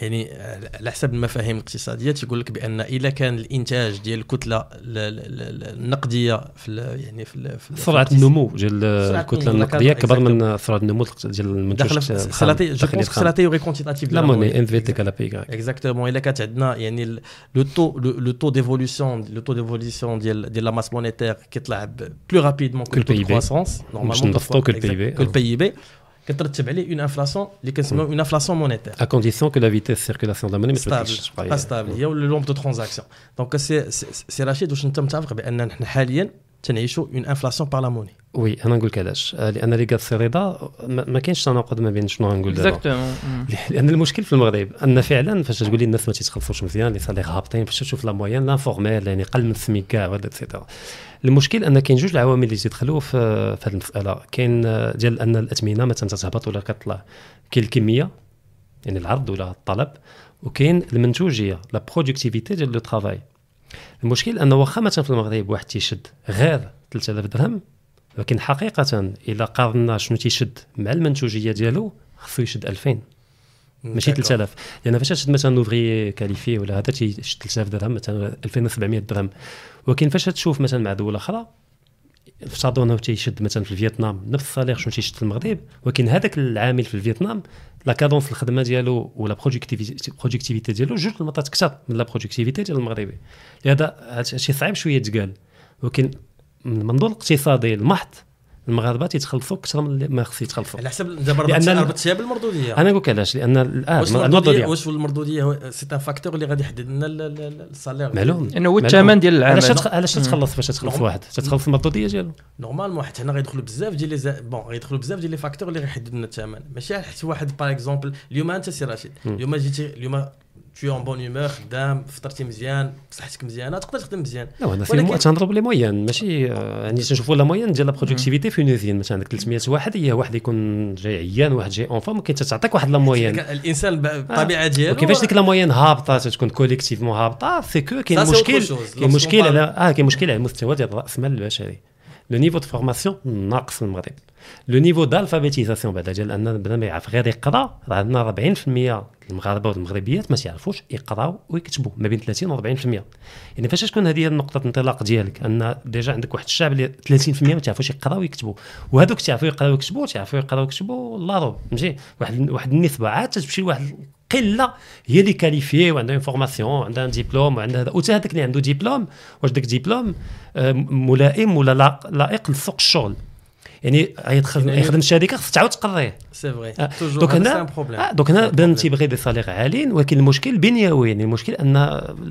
يعني على حسب المفاهيم الاقتصادية تيقول لك بأن إذا كان الإنتاج ديال الكتلة ال- ال- ال- النقدية في ال- يعني في ال- في ال- سرعة في النمو ديال سرعة الكتلة النمو، النقدية داكر- كبر من سرعة النمو ديال المنتوج داخله في الخام. سلاتي جو الداخلي بونس الخام. سي لا تيوري كونتيتاتيف لا موني ام في تي كالا بي كاك exactement الا كانت عندنا يعني le taux le taux d'évolution le taux d'évolution ديال ديال la masse monétaire كيطلع plus rapidement Que le PIB. croissance باش نبسطو que le PIB. que le PIB كترتب عليه une inflation اللي كنسميو une inflation monétaire à condition que la vitesse de circulation de la monnaie ما ستابل تبدلش با ستابل هي ولا لومب دو ترانزاكسيون دونك سي سي- سي رشيد واش انت متفق بان نحن حاليا تنعيشوا اون انفلاسيون بار لا موني وي أنا نقول لك علاش آه، لأن اللي قال السي رضا ما كاينش تناقض ما بين شنو غنقول دابا. [laughs] لأن المشكل في المغرب أن فعلا فاش تقول لي الناس ما تيتخلصوش مزيان les salaires هابطين فاش تشوف la moyenne l'informel يعني قل من السميك كاع وهذا et cetera المشكل أن كاين جوج العوامل اللي تيدخلوا في في هذه المسألة. كاين آه، ديال أن الأثمنة مثلا تتهبط ولا كتطلع كاين الكمية يعني العرض ولا الطلب وكاين المنتوجية la productivité ديال le travail المشكل أنه واخا مثلا في المغرب واحد تيشد غير 3000 درهم ولكن حقيقة إلا قارنا شنو تيشد مع المنتوجية ديالو خصو يشد 2000 ماشي 3000 لأن فاش تشد مثلا ouvrier qualifié ولا هذا تيشد 3000 درهم مثلا 2700 درهم. ولكن فاش تشوف مثلا مع دول أخرى انه تيشد مثلا في فيتنام نفس ال salaire شنو تيشد في المغرب ولكن هذاك العامل في فيتنام la cadence الخدمة ديالو و la productivité ديالو جوج المرات أكثر من la productivité ديال المغربي لهذا هادشي صعيب شوية يتقال ولكن من المنظور الاقتصادي المحض المغاربة تيتخلصوا أكثر من اللي ما خص يتخلصوا على حسب دابا ربطتيها بالمردودية. أنا نقول لك علاش؟ لأن الان الموضوع المردوديه واش المردودية هو c'est un facteur اللي غادي يحدد لنا ال- ال- ال- ال salaire معلوم. إنه هو. الثمن ديال العمل. علاش علاش تتخلص فاش تتخلص نعم. واحد. تتخلص المردودية ديالو normalement حيت هنا غيدخلوا بزاف ديال les a- bon غيدخلوا بزاف ديال les facteurs اللي غيحددوا لنا الثمن. ماشي حيت واحد par exemple اليوم أنت سي رشيد. اليوم جيتي اليوم tu es en bonne humeur خدام فطرتي مزيان صحتك مزيانه تقدر تخدم مزيان لا ولكن- في تنضرب les moyennes ماشي يعني تنشوفوا la moyenne ديال la productivité في une usine مثلا عندك 300 واحد هي واحد يكون جاي عيان واحد جاي en forme ممكن تعطيك واحد la moyenne الانسان بالطبيعه ديالو وكيفاش ديك لا موين هابطه تكون collectivement هابطه c'est que كاين مشكل. كاين مشكل على آه كاين مشكل على المستوى ديال راس المال البشري le niveau de formation ناقص المغرب. le niveau d'alphabétisation بعدا ديال أن بنادم يعرف غير يقرا راه عندنا 40% المغاربة والمغربيات ما تيعرفوش يقراو ويكتبوا ما بين 30 و 40% يعني فاش تكون هذه هي نقطه الانطلاق ديالك أن déjà عندك واحد الشعب اللي 30% ما تعرفوش يقراو ويكتبوا وهذوك تعرفوا يقراو ويكتبوا تعرفوا يقراو ويكتبوا الله روب ماشي؟ واحد واحد النسبة عاد تمشي لواحد قلة هي اللي كاليفي وعندها فورماسيون وعندها ديبلوم وعندها هذا. وتا هذاك اللي عنده ديبلوم واش داك ديبلوم آه، ملائم ولا لا- لائق لسوق الشغل. يعني غيدخل يعني- يخدم الشركة خص تعاود تقريه. سي فري دونك هنا بروبليم آه دونك هنا بدا تيبغي دي سالير عاليين ولكن المشكل بنيوي يعني المشكل أن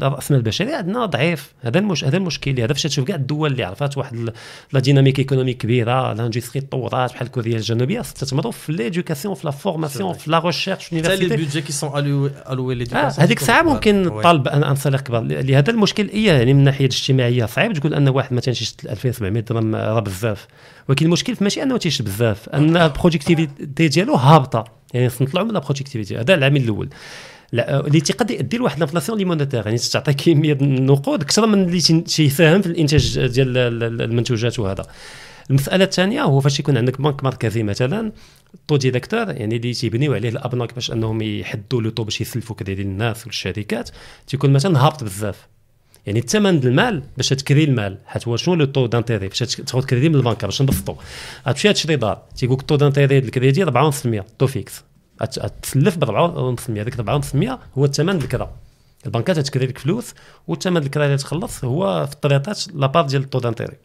رأس المال البشري عندنا ضعيف. هذا المش... هذا المشكل. هذا فاش تشوف كاع الدول اللي عرفات واحد la dynamique économique كبيرة l'industrie تطورات بحال كوريا الجنوبية استثمروا في l'éducation في la formation. في la recherche في حتى les budgets qui sont alloués آه هذيك الساعة ممكن طالب un salaire كبار لهذا المشكل إيه يعني من الناحيه الاجتماعية صعيب. تقول أن واحد مثلا تيشد 2700 درهم راه بزاف. ولكن المشكل ماشي أنه تيشد بزاف. أن [laughs] ال productivité ديالو هابطة. يعني نطلعوا من ال productivité هذا العامل الأول. لا اللي تقد يؤدي لواحد ال inflation اللي monétaire. يعني تعطي كمية النقود أكثر من اللي تي- تيساهم في الإنتاج ديال ال- ال- المنتوجات وهذا. المسألة الثانية هو فاش يكون عندك بنك مركزي مثلا taux directeur يعني اللي تيبنيو عليه الابناك باش أنهم يحدوا le taux باش يسلفوا كذا للناس والشركات تيكون مثلا هابط بزاف. يعني الثمن ديال المال باش تكري المال. حيت هو شنو le taux d'intérêt؟ باش تاخذ كريدي من البنكة باش نبسطوا غتمشي تشري دار. تيقول لك ال taux d'intérêt ديال الكريدي 4.5% taux fixe. غتسلف ب 4.5% هذيك 4.5% هو الثمن ديال الكرا. البنكات تكري لك فلوس والثمن ديال الكرا اللي تخلص هو في الطريقات لابار ديال ال taux d'intérêt.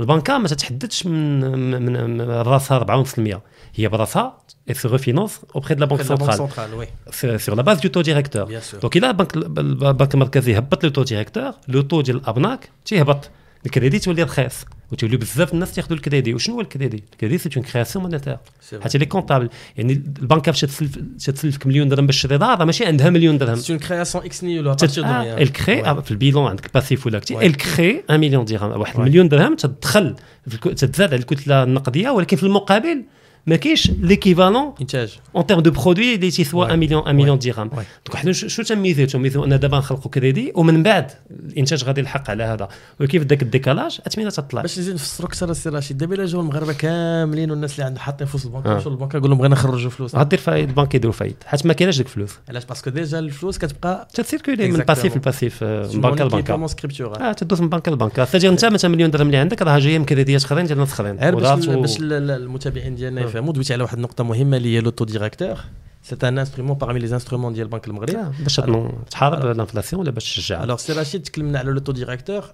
البنكة ما تتحددش من من, راسها 4% هي براسها et se refinance auprès de la banque centrale. سنترال وي sur sur la base du taux directeur. bien sûr donc الا البنك البنك المركزي هبط le taux directeur le taux ديال الابناك تيهبط الكريدي تولي رخيص وتولي بزاف الناس تاخذوا الكريدي. وشنو هو ال crédit؟ ال crédit c'est une création monétaire. حتى les comptables يعني البنكه باش تسلف تسلفك مليون درهم باش تشري دار ماشي عندها مليون درهم. c'est une création ex nihilo تت- آه، الكري ouais. في ال bilan عندك passif ولا côté ouais. الكري 1 مليون درهم واحد. المليون درهم تدخل تتزاد على الكتلة النقدية ولكن في المقابل ما كاينش l'équivalent انتاج en termes de produit اللي تيسوى Ouais. 1 مليون 1 مليون درهم Ouais. donc حنا شو شو تنميزو تنميزو ان دابا نخلقوا كريدي ومن بعد الانتاج غادي يلحق على هذا وكيف داك ال décalage اثمنه تطلع باش نزيد نفسروا أكثر السي رشيد. دابا إلا جاو المغاربة كاملين والناس اللي عندهم حاطين فلوس البنك آه. يمشوا للبنك يقول لهم بغينا نخرجوا فلوس. غدير فايد البنك يديروا فايد. حيت ما كايناش ديك الفلوس. علاش؟ parce que déjà الفلوس كتبقى تcirculer من Exactement. passif ل passif آه، من لبنكه scripturale آه تدوز من بنكه لبنكه تجي انت مثلا مليون درهم اللي عندك راه جاية من كريديات اخرين ديال ناس اخرين باش المتابعين ديالنا آه. يفهموا دويتي على واحد النقطه مهمه اللي هي le taux directeur c'est un instrument parmi les instruments ديال البنك المغرب آه، باش تنو- تحارب ال inflation ولا باش تشجع؟ alors سي رشيد تكلمنا على le taux directeur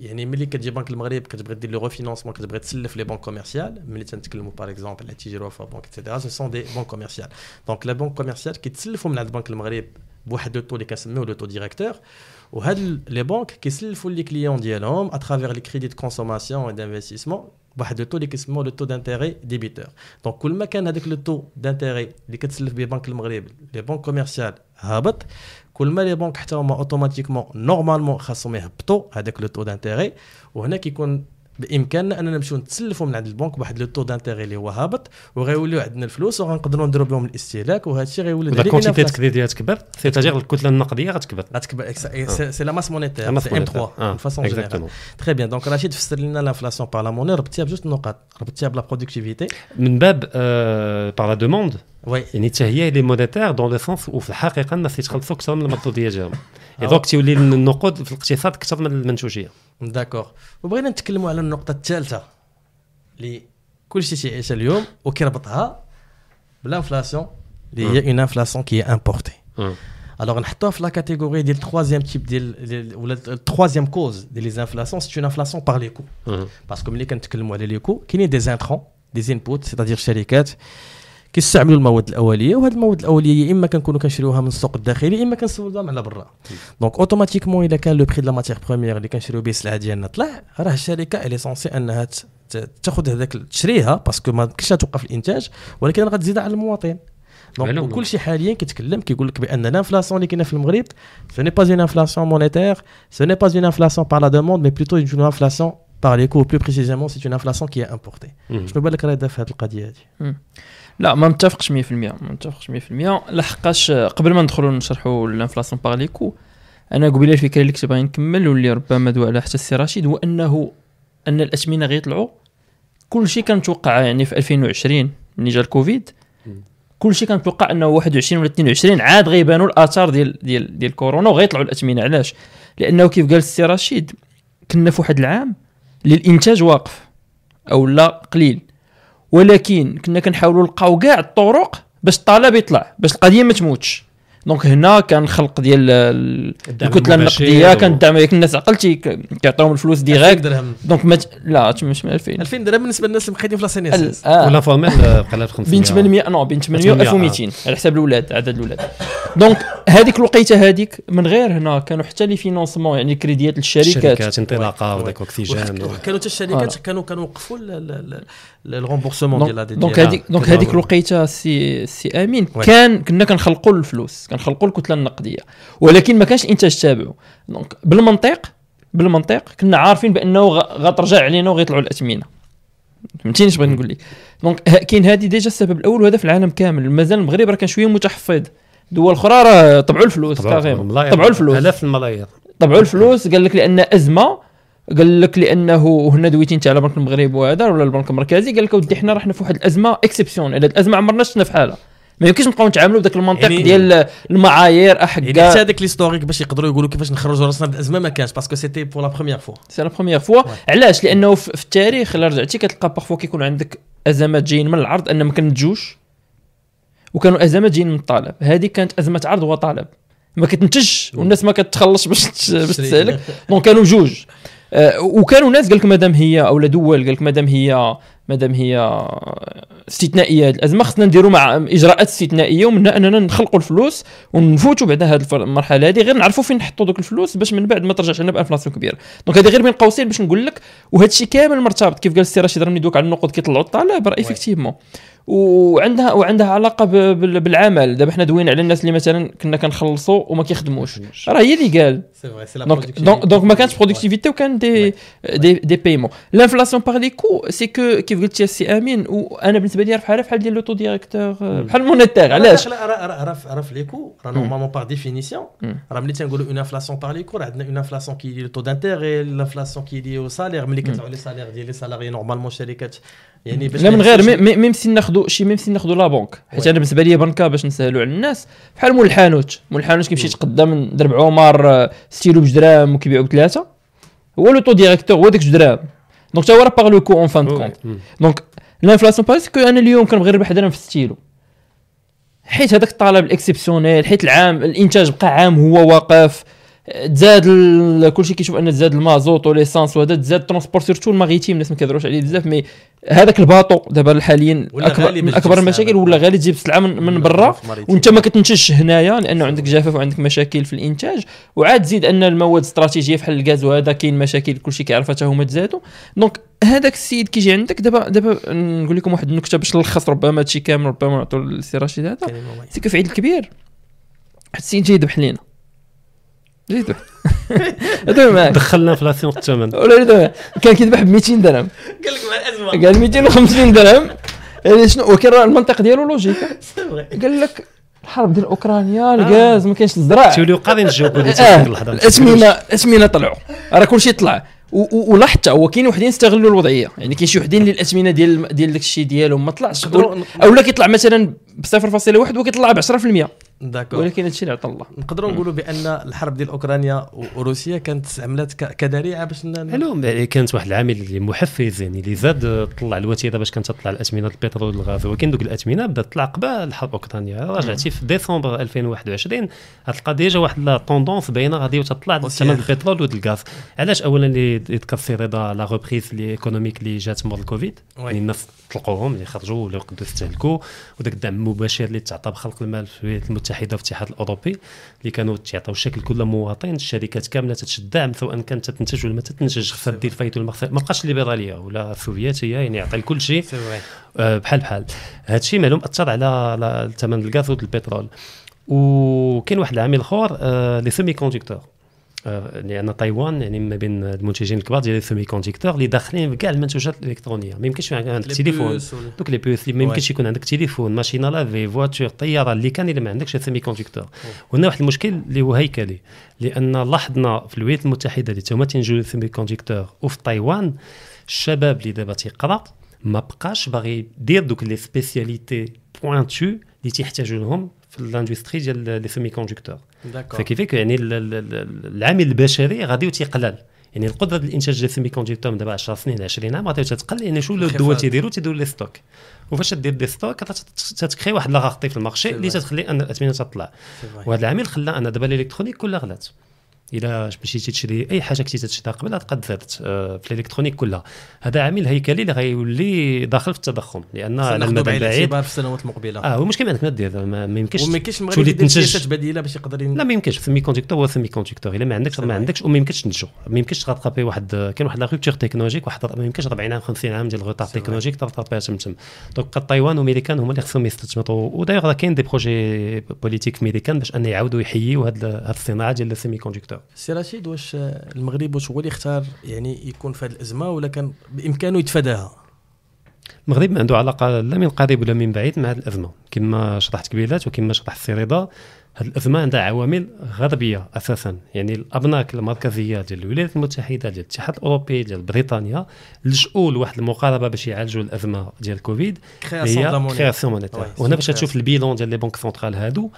يعني ملي كتجي بنك المغرب كتبغي دير le refinancement كتبغي تسلف les banques commerciales ملي تنتكلموا par exemple على التجاري وفا بنك et cetera ce sont des banques commerciales donc la banque commerciale كيتسلفوا من عند بنك المغرب بواحد le taux اللي كنسميوه le taux directeur وهاد les banques كيسلفوا les clients ديالهم à travers les crédits de consommation et d'investissement بواحد le taux اللي كيسموه le taux d'intérêt débiteur donc كل ما كان هذاك le taux d'intérêt اللي كتسلف به بنك المغرب les banques commerciales هابط. كل ما les banques حتى هما automatiquement normalement خاصهم يهبطوا هذاك le taux d'intérêt وهنا كيكون بإمكاننا أننا نمشيو نتسلفوا من عند البنك بواحد le taux d'intérêt اللي هو هابط وغيوليو عندنا الفلوس وغنقدروا نديروا بهم الاستهلاك وهذا الشيء غيولد اذا عليه quantité inflation. crédit يات تكبر c'est-à-dire الكتلة النقدية غتكبر. غتكبر c'est la masse monétaire c'est M 3 façon générale très bien donc رشيد فسر لنا l'inflation par la monnaie ربطتيها بجوج النقاط ربطتيها ب la productivité من باب par la demande oui يعني حتى هي اللي monétaire dans le sens وفي الحقيقة الناس يتخلصوا أكثر من المردوديه ديالهم آه. donc تولي النقود في الاقتصاد أكثر من المنتوجيه d'accord وبغينا نتكلموا على النقطة الثالثة اللي كل شيء تيعيشها اليوم وكيربطها بال inflation اللي هي une inflation qui est importée alors نحطوها في la catégorie ديال ال troisième type ديال ديال- ولا ال troisième cause ديال les inflations c'est une inflation par les coûts parce que ملي كنتكلموا على les coûts كاينين des entrants des inputs c'est-à-dire شركات كيستعملوا المواد الأولية وهذه المواد الأولية يا إما كنكونوا كنشريوها من السوق الداخلي يا إما كنجيبوها من على برا donc automatiquement إلا كان le prix de la matière première اللي كنشريو به السلعه ديالنا طلع راه الشركة elle est censée أنها تاخذ هذاك تشريها parce que ما يمكنش توقف الإنتاج ولكن غتزيدها على المواطن. donc كل شيء حاليا كيتكلم كيقول لك بأن ال inflation اللي كاينة في المغرب ce n'est pas une inflation monétaire ce n'est pas une inflation par la demande mais plutôt une inflation par les coûts plus précisément c'est une inflation qui est importée شنو بالك راه في هذه القضية هذه لا ما متفقش 100% ما متفقش 100% لحقاش قبل ما ندخلوا نشرحوا ال inflation par les coûts أنا قبيله الفكرة اللي كنت باغي نكمل واللي ربما دوا على حتى السي رشيد هو انه ان الاثمنه غيطلعوا كل شيء كان متوقع يعني في 2020 ملي جا الكوفيد كل شيء كان متوقع انه 21 ولا 22 عاد غيبانوا الاثار ديال ديال ديال كورونا وغيطلعوا الاثمنه علاش؟ لأنه كيف قال السي رشيد كنا في واحد العام اللي الانتاج واقف أو لا قليل. ولكن كنا كنحاولوا نلقاو كاع الطرق باش الطلب يطلع باش القضية ما تموتش. donc هنا كان خلق ديال الكتله النقديه و- كان الدعم ديك الناس عقلتي كيعطيهم الفلوس 2000 direct. درهم. دونك ما ت- لا مش 2000 2000 درهم بالنسبة للناس اللي مقيدين في la CNSS ال- اس آه. ولا formel بقى لها ب 500 بين 800 non بين 800 و 800 1200 على حساب الأولاد عدد الأولاد. donc هذيك الوقيتة هذيك من غير هنا كانوا حتى les financements يعني كريديات للشركات. الشركات انطلاقة. وداك اوكسيجين و- كانوا حتى الشركات voilà. كانوا كانوا وقفوا ال remboursement ديال هذه donc هذيك donc هذيك الوقيته c'est c'est amène oui. كان كنا كنخلقوا الفلوس. كنخلقوا الكتله النقدية. ولكن ما كانش الانتاج تابعه donc بالمنطق بالمنطق كنا عارفين بأنه غ- غترجع علينا وغيطلعوا الأثمنة. فهمتيني اش بغيت نقول لك؟ donc كاين هذه déjà السبب الأول وهذا في العالم كامل. مازال المغرب راه كان شوية متحفظ. دول أخرى راه طبعوا الفلوس طبعوا الفلوس. آلاف الملايير. طبعوا الفلوس. قال لك لأن أزمة قال لك لأنه وهنا دويتي انت على بنك المغرب وهذا ولا البنك المركزي؟ قال لك أودي حنا رحنا في واحد الأزمة exception هذه الأزمة عمرنا شفنا في حالها ما يمكنش نبقاو نتعاملوا بداك المنطق يعني- ديال المعايير يعني احكا حتى هذاك l'historique باش يقدروا يقولوا كيفاش نخرجوا راسنا من الأزمة ما كانش parce que c'était pour la première fois c'est la première fois علاش؟ لأنه في التاريخ إلا رجعتي كتلقى parfois كيكون عندك ازمات جايين من العرض أن ما كنتجوش وكانوا ازمات جايين من الطلب هذه كانت أزمة عرض وطلب ما كتنتج والناس ما كتخلص باش باش [laughs] تسألك. donc كانوا جوج. وكانوا ناس قال لك مادام هي أو لا دول قال لك مادام هي مادام هي استثنائية هذه الازمه خصنا نديروا مع إجراءات استثنائية ومنها أننا نخلقوا الفلوس ونفوتوا بعد هذه المرحلة هذه غير نعرفوا فين نحطوا دوك الفلوس باش من بعد ما ترجعش لنا ب inflation كبيرة. donc هذه غير بين قوسين باش نقول لك وهذا الشيء كامل مرتبط. كيف قال السي رشيد راني دوك على النقود كيطلعوا الطلب راه effectivement وعندها وعندها علاقة بالعمل. دابا حنا دوينا على الناس اللي مثلا كنا كنخلصوا وما كيخدموش. راه هي اللي قال. donc donc ما كانتش productivité وكان des des des paiements l'inflation par les coûts c'est que كيف قلت يا سي امين وأنا بالنسبة لي راه بحال بحال ديال le taux directeur بحال ال monétaire علاش راه راه في les coûts راه normalement par définition. راه ملي تنقولوا une inflation par les coûts راه عندنا une inflation qui est liée au taux d'intérêt l'inflation qui est liée aux salaires ملي كيطلعوا les salaires ديال les salariés normalement الشركات يعني باش لا من غير même si ناخذوا شي même si ناخذوا la banque حيت. أنا بالنسبة لي بنكة باش نسهلوا على الناس. بحال مول الحانوت مول الحانوت كيمشي يتقدم درب عمر آه، ستيلو بجوج دراهم وكيبيعوا بثلاثه هو le taux directeur هو ديك جوج دراهم. donc تا هو راه par le coût en fin de compte. donc l'inflation parce que أنا اليوم كنبغي نربح درهم في ستيلو. حيت هذاك الطلب ال exceptionnel حيت العام الإنتاج بقى عام هو واقف. تزاد كلشي كيشوف أن تزاد المازوت و l'essence وهذا تزاد ال transport surtout ال maritime الناس ما كيهضروش عليه بزاف mais هذاك ال bateau دابا حاليا اكبر من أكبر المشاكل. ولا غالي تجيب السلعه من, من برا. وانت ما كتنتجش هنايا لأنه عندك جفاف وعندك مشاكل في الإنتاج وعاد تزيد أن المواد الاستراتيجيه بحال الغاز وهذا كاين مشاكل كلشي كيعرف حتى هما تزادوا donc هذاك السيد كيجي عندك دابا دابا نقول لكم واحد النكتة باش نلخص ربما هادشي كامل ربما نعطوا للسي رشيد هذا. سي عيد الكبير واحد السيد جاي يذبح لينا يذبح [laughs] هذا معاك دخلنا inflation الثمن. ولا. كان كيذبح ب 200 درهم. قال لك مع الازمه قال 250 درهم. يعني شنو؟ وكان راه المنطق ديالو logique. قال لك الحرب ديال أوكرانيا الغاز ما كاينش الزراع توليو قاضيين ال géopolitique [laughs] آه. في اللحظة. الاثمنه الاثمنه طلعوا. راه كلشي طلع. ولا حتى هو كاين وحدين استغلوا الوضعية. يعني كاين شي وحدين اللي الاثمنه ديال ديال داك الشيء ديالهم ما طلعش. نقدروا- أو لا كيطلع مثلا ب 0.1 وكيطلع ب 10% d'accord. ولكن هادشي اللي عطى الله. نقدروا نقولوا بأن الحرب ديال أوكرانيا وروسيا كانت استعملت كذريعة باش يعني كانت واحد العامل اللي محفز يعني اللي زاد طلع الوتيرة باش كانت تطلع الأثمنة البترول والغاز. ولكن دوك الأثمنة بدات تطلع قبل الحرب اوكرانيا رجعتي في ديسمبر 2021 غتلقى déjà واحد la tendance باينة غادي تطلع ثمن البترول والغاز علاش اولا اللي يذكر رضا la reprise économique اللي جات مور الكوفيد. يعني الناس طلقوهم اللي خرجوا ولا يقدروا يستهلكوا وداك الدعم المباشر اللي تعطى بخلق المال في الولايات المتحدة والاتحاد الأوروبي اللي كانوا تيعطيو الشكل كل مواطن الشركات كاملة تتشدعم سواء كانت تنتج ولا ما تنتج خصها دير faillite ولا ما بقاش الليبرالية ولا السوفياتيه يعني يعطي لكل شيء. آه، بحال بحال. هذا الشيء معلوم أثر على ثمن الغاز والبترول. وكاين واحد العامل آخر آه، les semi-conducteurs آه، لأن تايوان يعني ما بين المنتجين الكبار ديال ال semi-conducteurs اللي داخلين في كاع المنتوجات الإلكترونية. ما يمكنش يكون عندك les téléphones. دوك les puces اللي ما يمكنش يكون عندك تليفون machine à laver voiture طيارة اللي كان إلا ما عندكش semi-conducteurs وهنا واحد المشكل اللي هو هيكلي. لأن لاحظنا في الولايات المتحدة اللي تما تنجو semi-conducteurs وفي تايوان الشباب اللي دابا تيقرا ما بقاش باغي يدير دوك les spécialités pointues اللي تيحتاجوا لهم في ال industrie ديال les semi-conducteurs فكيفك يعني ال- ال- ال- العامل البشري غادي تيقلل يعني القدرة ديال الإنتاج ديال ال semi-conducteurs من دابا 10 سنين 20 عام غادي تقل يعني شو الدول. تيديروا تيديروا les stocks وفاش تدير des stocks تتكري واحد la rareté في ال marché اللي. تتخلي ان الاثمنه تطلع. وهذا العامل خلى أن دابا ال électronique كلها غلات الا مشيتي تشري أي حاجة كنتي تشريها قبل قد زادت آه، في ال électronique كلها. هذا عامل هيكلي اللي غيولي داخل في التضخم لأن على المدى البعيد في السنوات المقبلة. آه هو المشكل ما عندك ما دير ما يمكنش وما كاينش المغرب يدير سياسات بديلة باش يقدر ين- لا ما يمكنش. semi-conducteur هو semi-conducteur إلا ما عندكش ما. عندكش وما يمكنش تنتجو ما يمكنش ت rattraper واحد كاين واحد la technologique واحد ما يمكنش 40 عام 50 عام ديال ال retard. technologique ت rattraper ها تمتم donc قد تايوان وميريكان هما اللي خصهم يستثمروا. ودايوغ راه كاين des projets politiques américains باش أن يعاودوا يحيوا هاد هاد الصناعة ديال ال semi-conducteurs سي رشيد واش المغرب واش هو اللي اختار يعني يكون في هذه الأزمة ولا كان بإمكانه يتفاداها؟ المغرب ما عنده علاقة لا من قريب ولا من بعيد مع هذه الأزمة. كما شرحت قبيلات وكما شرح السي رضا هذه الأزمة عندها عوامل غربية أساسا. يعني الأبناك المركزية ديال الولايات المتحدة ديال الاتحاد الأوروبي ديال بريطانيا لجؤوا لواحد المقاربة باش يعالجوا الأزمة ديال كوفيد création هي de monnaie création monétaire وهنا باش تشوف ال bilan ديال les banques centrales هادو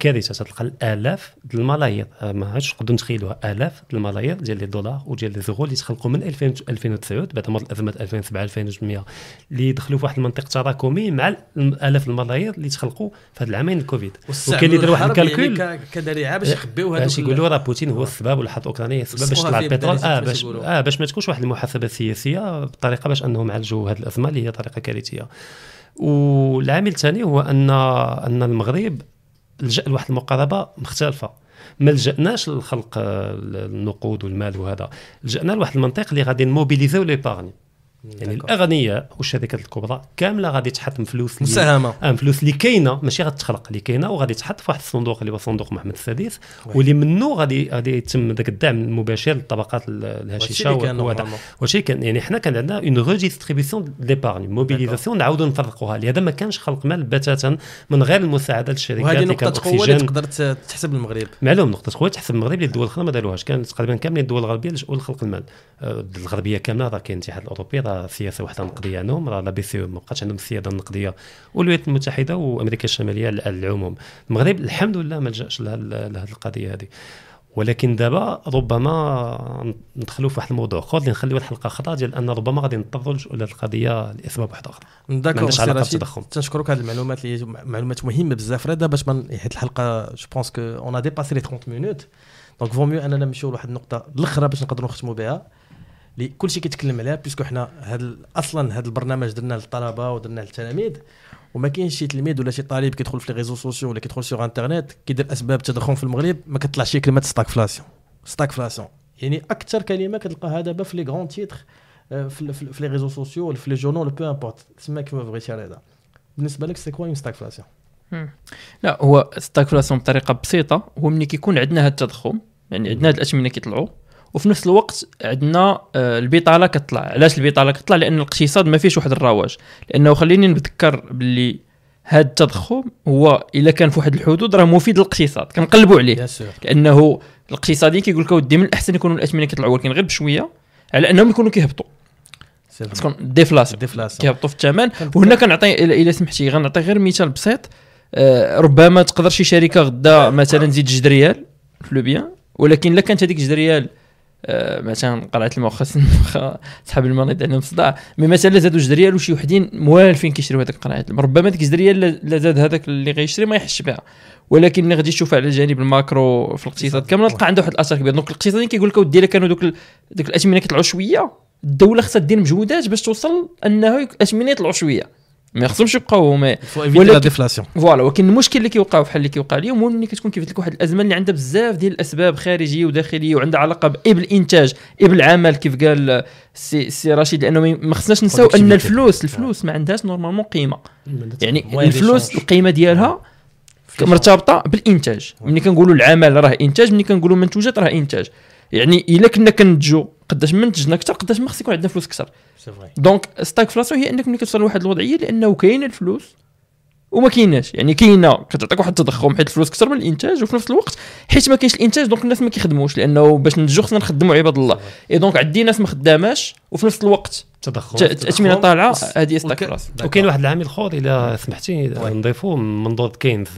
كارثة تلقى الآلاف ديال الملايير آه، ما عادش نقدروا نتخيلوها. آلاف ديال الملايير ديال les dollars وديال les euros اللي تخلقوا من 2000 2009 بعد مرض الأزمات 2007 2008 اللي دخلوا في واحد المنطق تراكمي مع الالاف الملايير اللي تخلقوا في هاد العامين الكوفيد. وكاين اللي دار واحد ال calcul. يعني كذريعه باش يخبيو هذوك باش يقولوا راه بوتين هو السبب ولا الحرب الاوكرانيه السبب باش طلع البترول. آه باش. آه باش ما تكونش واحد المحاسبة سياسية بطريقة باش أنهم عالجوا هذه الأزمة اللي هي طريقة كارثية. والعامل الثاني هو ان أن المغرب لجا لواحد المقاربة مختلفة. ما لجأناش لخلق آه، النقود والمال وهذا. لجأنا لواحد المنطق اللي غادي نموبيليزيو ليبارني يعني. الاغنياء والشركات الكبرى كاملة غادي تحط فلوس اللي- مساهمة آه فلوس اللي كاينة ماشي غتخلق اللي كاينة وغادي تحط في واحد الصندوق اللي هو صندوق محمد السادس. واللي منه غادي غادي يتم ذاك الدعم المباشر للطبقات وهادشي الهشيشة اللي كان. وشي كان يعني حنا كان عندنا une redistribution d'épargne mobilisation نعاودوا نفرقوها لهذا ما كانش خلق مال بتاتا من غير المساعدة للشركات وهذه اللي نقطة قوة اللي تقدر تحسب المغرب معلوم نقطة قوة تحسب المغرب اللي الدول الأخرى ما داروهاش كان تقريبا كاملين الدول الغربية لجؤوا لخلق المال آه، الغربية كاملة راه كاين الاتحاد الأوروبي راه سياسة واحدة نقدية عندهم راه la BCE ما بقاش عندهم السيادة النقدية والولايات المتحدة وأمريكا الشمالية على العموم. المغرب الحمد لله ما لجأش لهذه القضية هذه. ولكن دابا ربما ندخلوا في واحد الموضوع آخر اللي نخليو الحلقة أخرى ديال أن ربما غادي نضطروا للقضيه لأسباب واحدة أخرى. d'accord سي رشيد. تنشكرك على المعلومات اللي معلومات مهمة بزاف. راه باش حيت الحلقة je pense qu'on a dépassé les 30 minutes donc vaut mieux أننا نمشيو لواحد النقطة الأخرى باش نقدروا نختموا بها. اللي كلشي كيتكلم عليها puisque حنا هاد أصلا هذا البرنامج درناه للطلبة ودرناه للتلاميذ وما كاينش شي تلميذ ولا شي طالب كيدخل في les réseaux sociaux ولا كيدخل sur internet كيدير أسباب التضخم في المغرب ما كتطلعش شي كلمة stagflation stagflation يعني أكثر كلمة كتلقاها دابا في les grands titres آه، في les réseaux sociaux ولا في les journaux peu importe تسمى كيما بغيتي هذا. بالنسبة لك c'est quoi une stagflation لا هو stagflation بطريقة بسيطة هو ملي كيكون عندنا هذا التضخم يعني عندنا هاد الاثمنه كيطلعوا وفي نفس الوقت عندنا آه، البطالة كتطلع علاش البطالة كتطلع لأن الاقتصاد ما فيهش واحد الرواج. لأنه خليني نذكر باللي هذا التضخم هو إلا كان في واحد الحدود راه مفيد للاقتصاد كنقلبوا عليه. لأنه الاقتصاديين كيقول لك ودي من الأحسن يكونوا الأثمنة كيطلعوا ولكن غير بشوية على أنهم يكونوا كيهبطوا. تكون déflation كيهبطوا في الثمن. وهنا كنعطي الا سمحتي غنعطي غير مثال بسيط. آه، ربما تقدر شي شركة غدا مثلا تزيد جوج ريال في le bien ولكن إلا كانت هذيك جوج ريال آه، مثلا قرعة واخا صحاب المريض عندهم صداع. mais مثلا زادوا جوج ريال وشي وحدين موالفين كيشريو هذيك قرعة المهم ربما ديك جوج ريال لا- زاد هذاك اللي غيشري ما يحسش بها. ولكن ملي غادي تشوف على الجانب ال macro في الاقتصاد كامل تلقى عنده واحد الأثر كبير. donc الاقتصاديين كيقول لك ودي كانوا دوك ال- دوك الأثمنة كيطلعوا شوية. الدولة خصها دير مجهودات باش توصل انه الاثمنه يطلعوا شوية. ما خصهمش يبقاو هما ولكن- déflation voilà ولكن المشكل اللي كيوقع بحال اللي كيوقع اليوم هو ملي كتكون كيف قلت لك واحد الأزمة اللي عندها بزاف ديال الأسباب خارجية وداخلية وعندها علاقة باي بالانتاج اي بالعمل كيف قال سي, سي رشيد لأنه ما- خصناش نساو أن. الفلوس الفلوس ما عندهاش normalement قيمة. يعني الفلوس. القيمة ديالها مرتبطة بالإنتاج. ملي كنقولوا العمل راه إنتاج ملي كنقولوا منتوجات راه إنتاج. يعني إلا كنا كنتجوا قداش منتجنا أكثر قداش ما خص يكون عندنا فلوس أكثر donc stagflation هي إنك ملي كتوصل لواحد الوضعية لأنه كاينة الفلوس وما كايناش. يعني كاينة كتعطيك واحد التضخم حيت الفلوس أكثر من الإنتاج وفي نفس الوقت حيت ما كاينش الإنتاج donc الناس ما كيخدموش لأنه باش ننتجوا خصنا نخدموا عباد الله. et donc عندي ناس ما خداماش وفي نفس الوقت تضخم الأثمنة طالعة هذه راس وكاين واحد العامل اخر الا سمحتي oui. نضيفوا من منظور كينز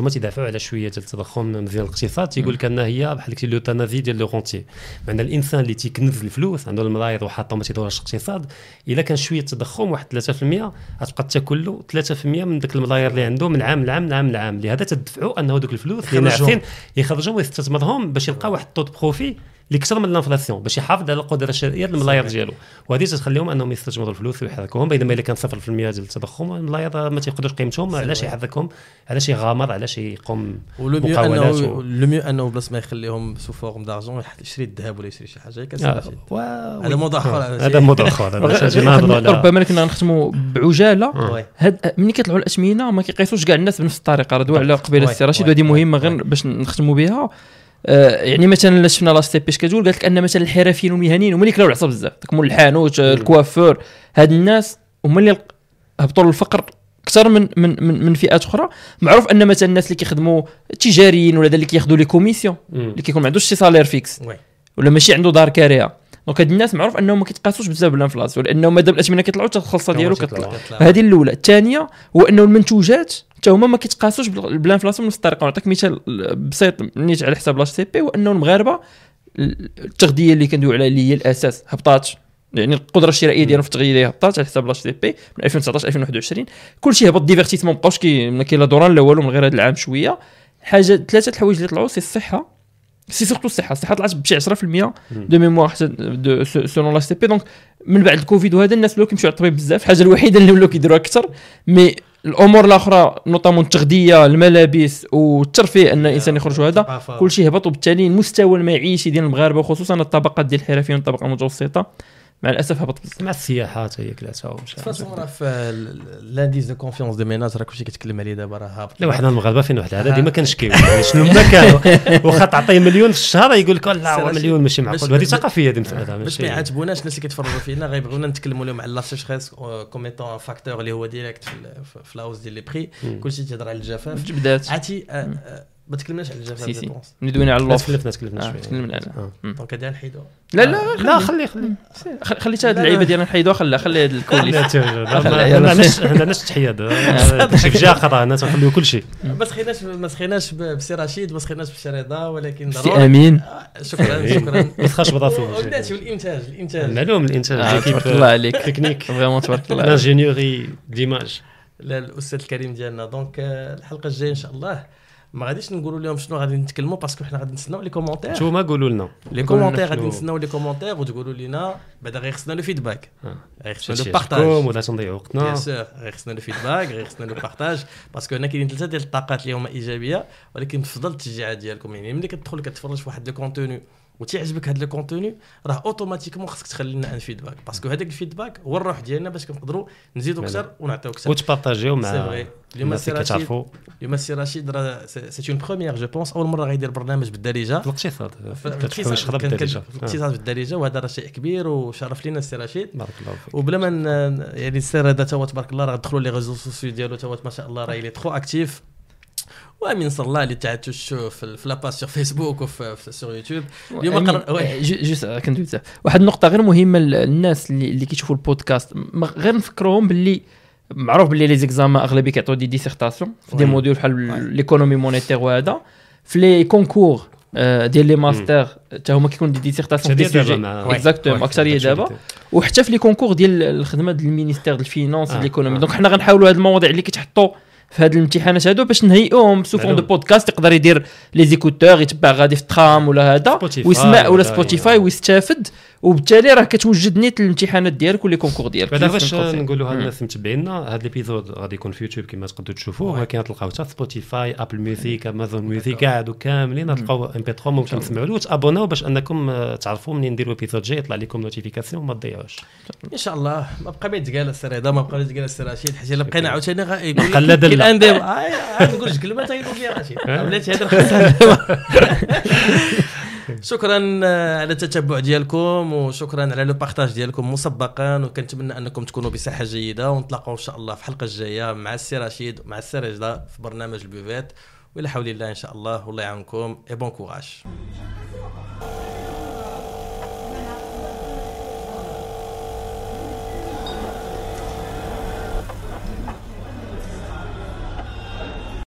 هما تيدافعوا على شوية ديال التضخم مزيان الاقتصاد تيقول لك انها هي بحال قلتي l'euthanasie ديال le rentier معنى الإنسان اللي تيكنز الفلوس عنده الملايير وحاطة ما تيدورش الاقتصاد إلا كان شوية تضخم واحد 3% غتبقى تاكل له 3% من ديك الملايير اللي عنده من عام لعام لعام لعام. لهذا تدفعوا أنه دوك الفلوس اللي. ناعسين يخرجهم ويستثمرهم باش يلقى واحد ال taux profit اللي أكثر من ال inflation باش يحافظ على القدرة الشرائيه ديال الملايير ديالو. وهذه تتخليهم أنهم يستثمروا الفلوس ويحركوهم بينما إلا كان 0% ديال التضخم الملايير ما تيقدروش قيمتهم علاش يحركهم؟ علاش يغامر؟ علاش يقوم ولو ميو مقاولات انه و- le mieux أنه بلاص ما يخليهم sous forme d'argent يشري الذهب ولا يشري شي حاجة آه، هذا موضوع آخر. آه، هذا موضوع آخر. [laughs] ربما كنا نختموا بعجالة. ملي كيطلعوا الاثمنه ما كيقيسوش كاع الناس بنفس الطريقة ردوا على قبيلة السي رشيد وهذه مهمة. غير باش نختموا بها. آه، يعني مثلا لا شفنا لا HCP اش كتقول؟ قالت لك أن مثلا الحرفيين والمهنيين هما اللي كلاو العصا بزاف. داك مول الحانوت آه، ال coiffeur هاد الناس هما اللي هبطوا للفقر أكثر من من من, من فئات أخرى. معروف أن مثلا الناس اللي كيخدموا تجاريين ولا اللي كياخذوا les commissions. اللي كيكون ما عندوش شي salaire fixe. ولا ماشي عنده دار كاريها donc هاد الناس معروف أنهم ما كيتقاسوش بزاف بال inflation لأنه مادام الاثمنه كيطلعوا حتى الخلصه ديالو كتطلع هذه الأولى. الثانية هو أنه المنتوجات حتى هما ما كيتقاسوش بال- بال inflation بنفس الطريقة. نعطيك مثال بسيط نيت على حساب l'HCP هو انه المغاربة التغذية اللي كندويو عليها اللي هي الاساس هبطات. يعني القدرة الشرائية ديالهم في التغذية هبطات على حساب l'HCP من 2019 2021 كلشي هبط divertissement ما بقاوش كي ما كاين لا دوران لا والو من غير هذا العام شوية. حاجة ثلاثة الحوايج اللي طلعوا c'est الصحة. c'est surtout الصحة. الصحة طلعت بشي 10% de mémoire حتى de selon l'HCP donc من بعد الكوفيد وهذا الناس ولاو كيمشيو على الطبيب بزاف الحاجة الوحيدة اللي ولاو كيديروها أكثر. mais الأمور الاخرى notamment التغذيه الملابس والترفيه أن الإنسان يخرج هذا كل شيء هبط وبالتالي المستوى المعيشي ديال المغاربة وخصوصا الطبقات ديال الحرفيين والطبقه المتوسطة مع الأسف هبط بزاف. مع السياحه حتى هي كلاتها ومشى. façon راه في l'indice de confiance de ménages راه كلشي كيتكلم عليه دابا راه هابط. لا وحنا المغاربة فين واحد؟ العاده ديما كنشكيو. يعني شنو ما كانوا. [laughs] واخا تعطيه مليون في الشهر يقول لك لا مليون ماشي معقول. هذه ثقافية هذه مسألة باش ما يعاتبوناش الناس اللي كيتفرجوا فينا غيبغيونا نتكلموا لهم على la sécheresse comme étant un facteur اللي هو direct في la hausse ديال les prix. كلشي تيهضر على الجفاف. جبدات. عرفتي آه، آه، ما تكلمناش على الجفاف si si. pense. ملي دوينا على l'offre. تكلفنا تكلفنا آه، شوية. تكلمنا على- آه. donc هادي نحيدوها لا لا لا خلي خلي. خ- خليتها هاد اللعيبه. ديالنا نحيدوها خليها خلي هاد الكوليس لا ت- لا، خلي- ما يلا. ما عندناش ما عندناش تحيات [laughs] شي في جهه خطأ. هنا تنخليو كل شيء. ما سخيناش ما سخيناش بسي رشيد ما سخيناش بسي رضا ولكن سي ضروري. أمين. آه، شكرا شكرا. ما براسو ولاتي والانتاج الإنتاج معلوم الإنتاج. آه، تبارك الله عليك. تكنيك [laughs] فريمون تبارك الله عليك. لانجينيوري ديماج لا الأستاذ الكريم ديالنا. دونك آه، الحلقة الجاية إن شاء الله ما غاديش نقولوا لهم شنو غادي نتكلموا parce que حنا غادي نستناو les commentaires نتوما قولوا لنا. les commentaires غادي نستناو les commentaires وتقولوا لنا بعدا غير خصنا le feedback آه. غير خصنا لو عجبكم ولا تنضيعوا وقتنا. bien sûr غير خصنا le feedback غير خصنا le partage parce que هنا كاينين ثلاثة ديال الطاقات اللي هما إيجابية ولكن بفضل التشجيعات ديالكم. يعني ملي كتدخل كتفرج في واحد le contenu وتيعجبك هذا le contenu راه automatiquement خصك تخلي لنا un feedback parce que هذاك ال feedback هو الروح ديالنا باش كنقدروا نزيدوا أكثر ونعطيو أكثر. وتبارطاجيو مع اليوم السي رشيد اليوم السي رشيد راه c'est une première je pense أول مرة غيدير برنامج بالدارجة. في الاقتصاد في كان- كان- بالدارجة. في الاقتصاد بالدارجة وهذا راه شيء كبير وشرف لينا السي رشيد. بارك الله فيك. وبلا ما يعني السي رضا توا تبارك الله راه دخلوا les réseaux sociaux ديالو توا ما شاء الله راه اللي trop actif واحد النقطة غير مهمة للناس اللي, اللي كيشوفوا البودكاست غير نفكرهم باللي معروف باللي les examens أغلبية كيعطيو des dissertations في des. modules بحال. l'économie monétaire وهذا في les concours آه، ديال les masters حتى هما كيكون des dissertations des sujets. exactement oui. أكثرية دابا وحتى في les concours ديال الخدمة ديال ال ministère ديال ال finances ديال l'économie. donc حنا غنحاولوا هاد المواضيع اللي كيتحطوا في هاد الامتحانات هادو باش نهيئوهم sous forme de. podcast يقدر يدير les écouteurs يتبع غادي في الترام ولا هذا ويسمع ولا ولا- Spotify ويستافد وبالتالي راه كتوجد نيت الامتحانات ديالك و les concours ديالك. بعدا في باش. نقولوا مم. الناس متبعينا هذا ال épisode غادي يكون في يوتيوب كما تقدروا تشوفوه. ولكن تلقاو حتى Spotify Apple Music Amazon Music كاع هادو كاملين. تلقاو MP 3 ممكن تسمعوا له وتابوناو باش أنكم آه، تعرفوا منين نديروا épisode جاي يطلع لكم notification ما تضيعوش. ان شاء الله ما بقى ما يتقال السي رضا ما بقى يتقال السي رشيد. حيت إلا بقينا عاوتاني غا- يقول لك كاين لا. نقول لك كلمه تيقول لي رشيد؟ [laughs] بلاتي هذا [laughs] شكرا آه، على التتبع ديالكم وشكرا على le partage ديالكم مسبقا وكنتمنى أنكم تكونوا بصحة جيدة ونتلاقاو إن شاء الله في الحلقة الجاية مع السي رشيد ومع السي رضا في برنامج البوفيت. والى حول الله إن شاء الله والله يعاونكم et bon courage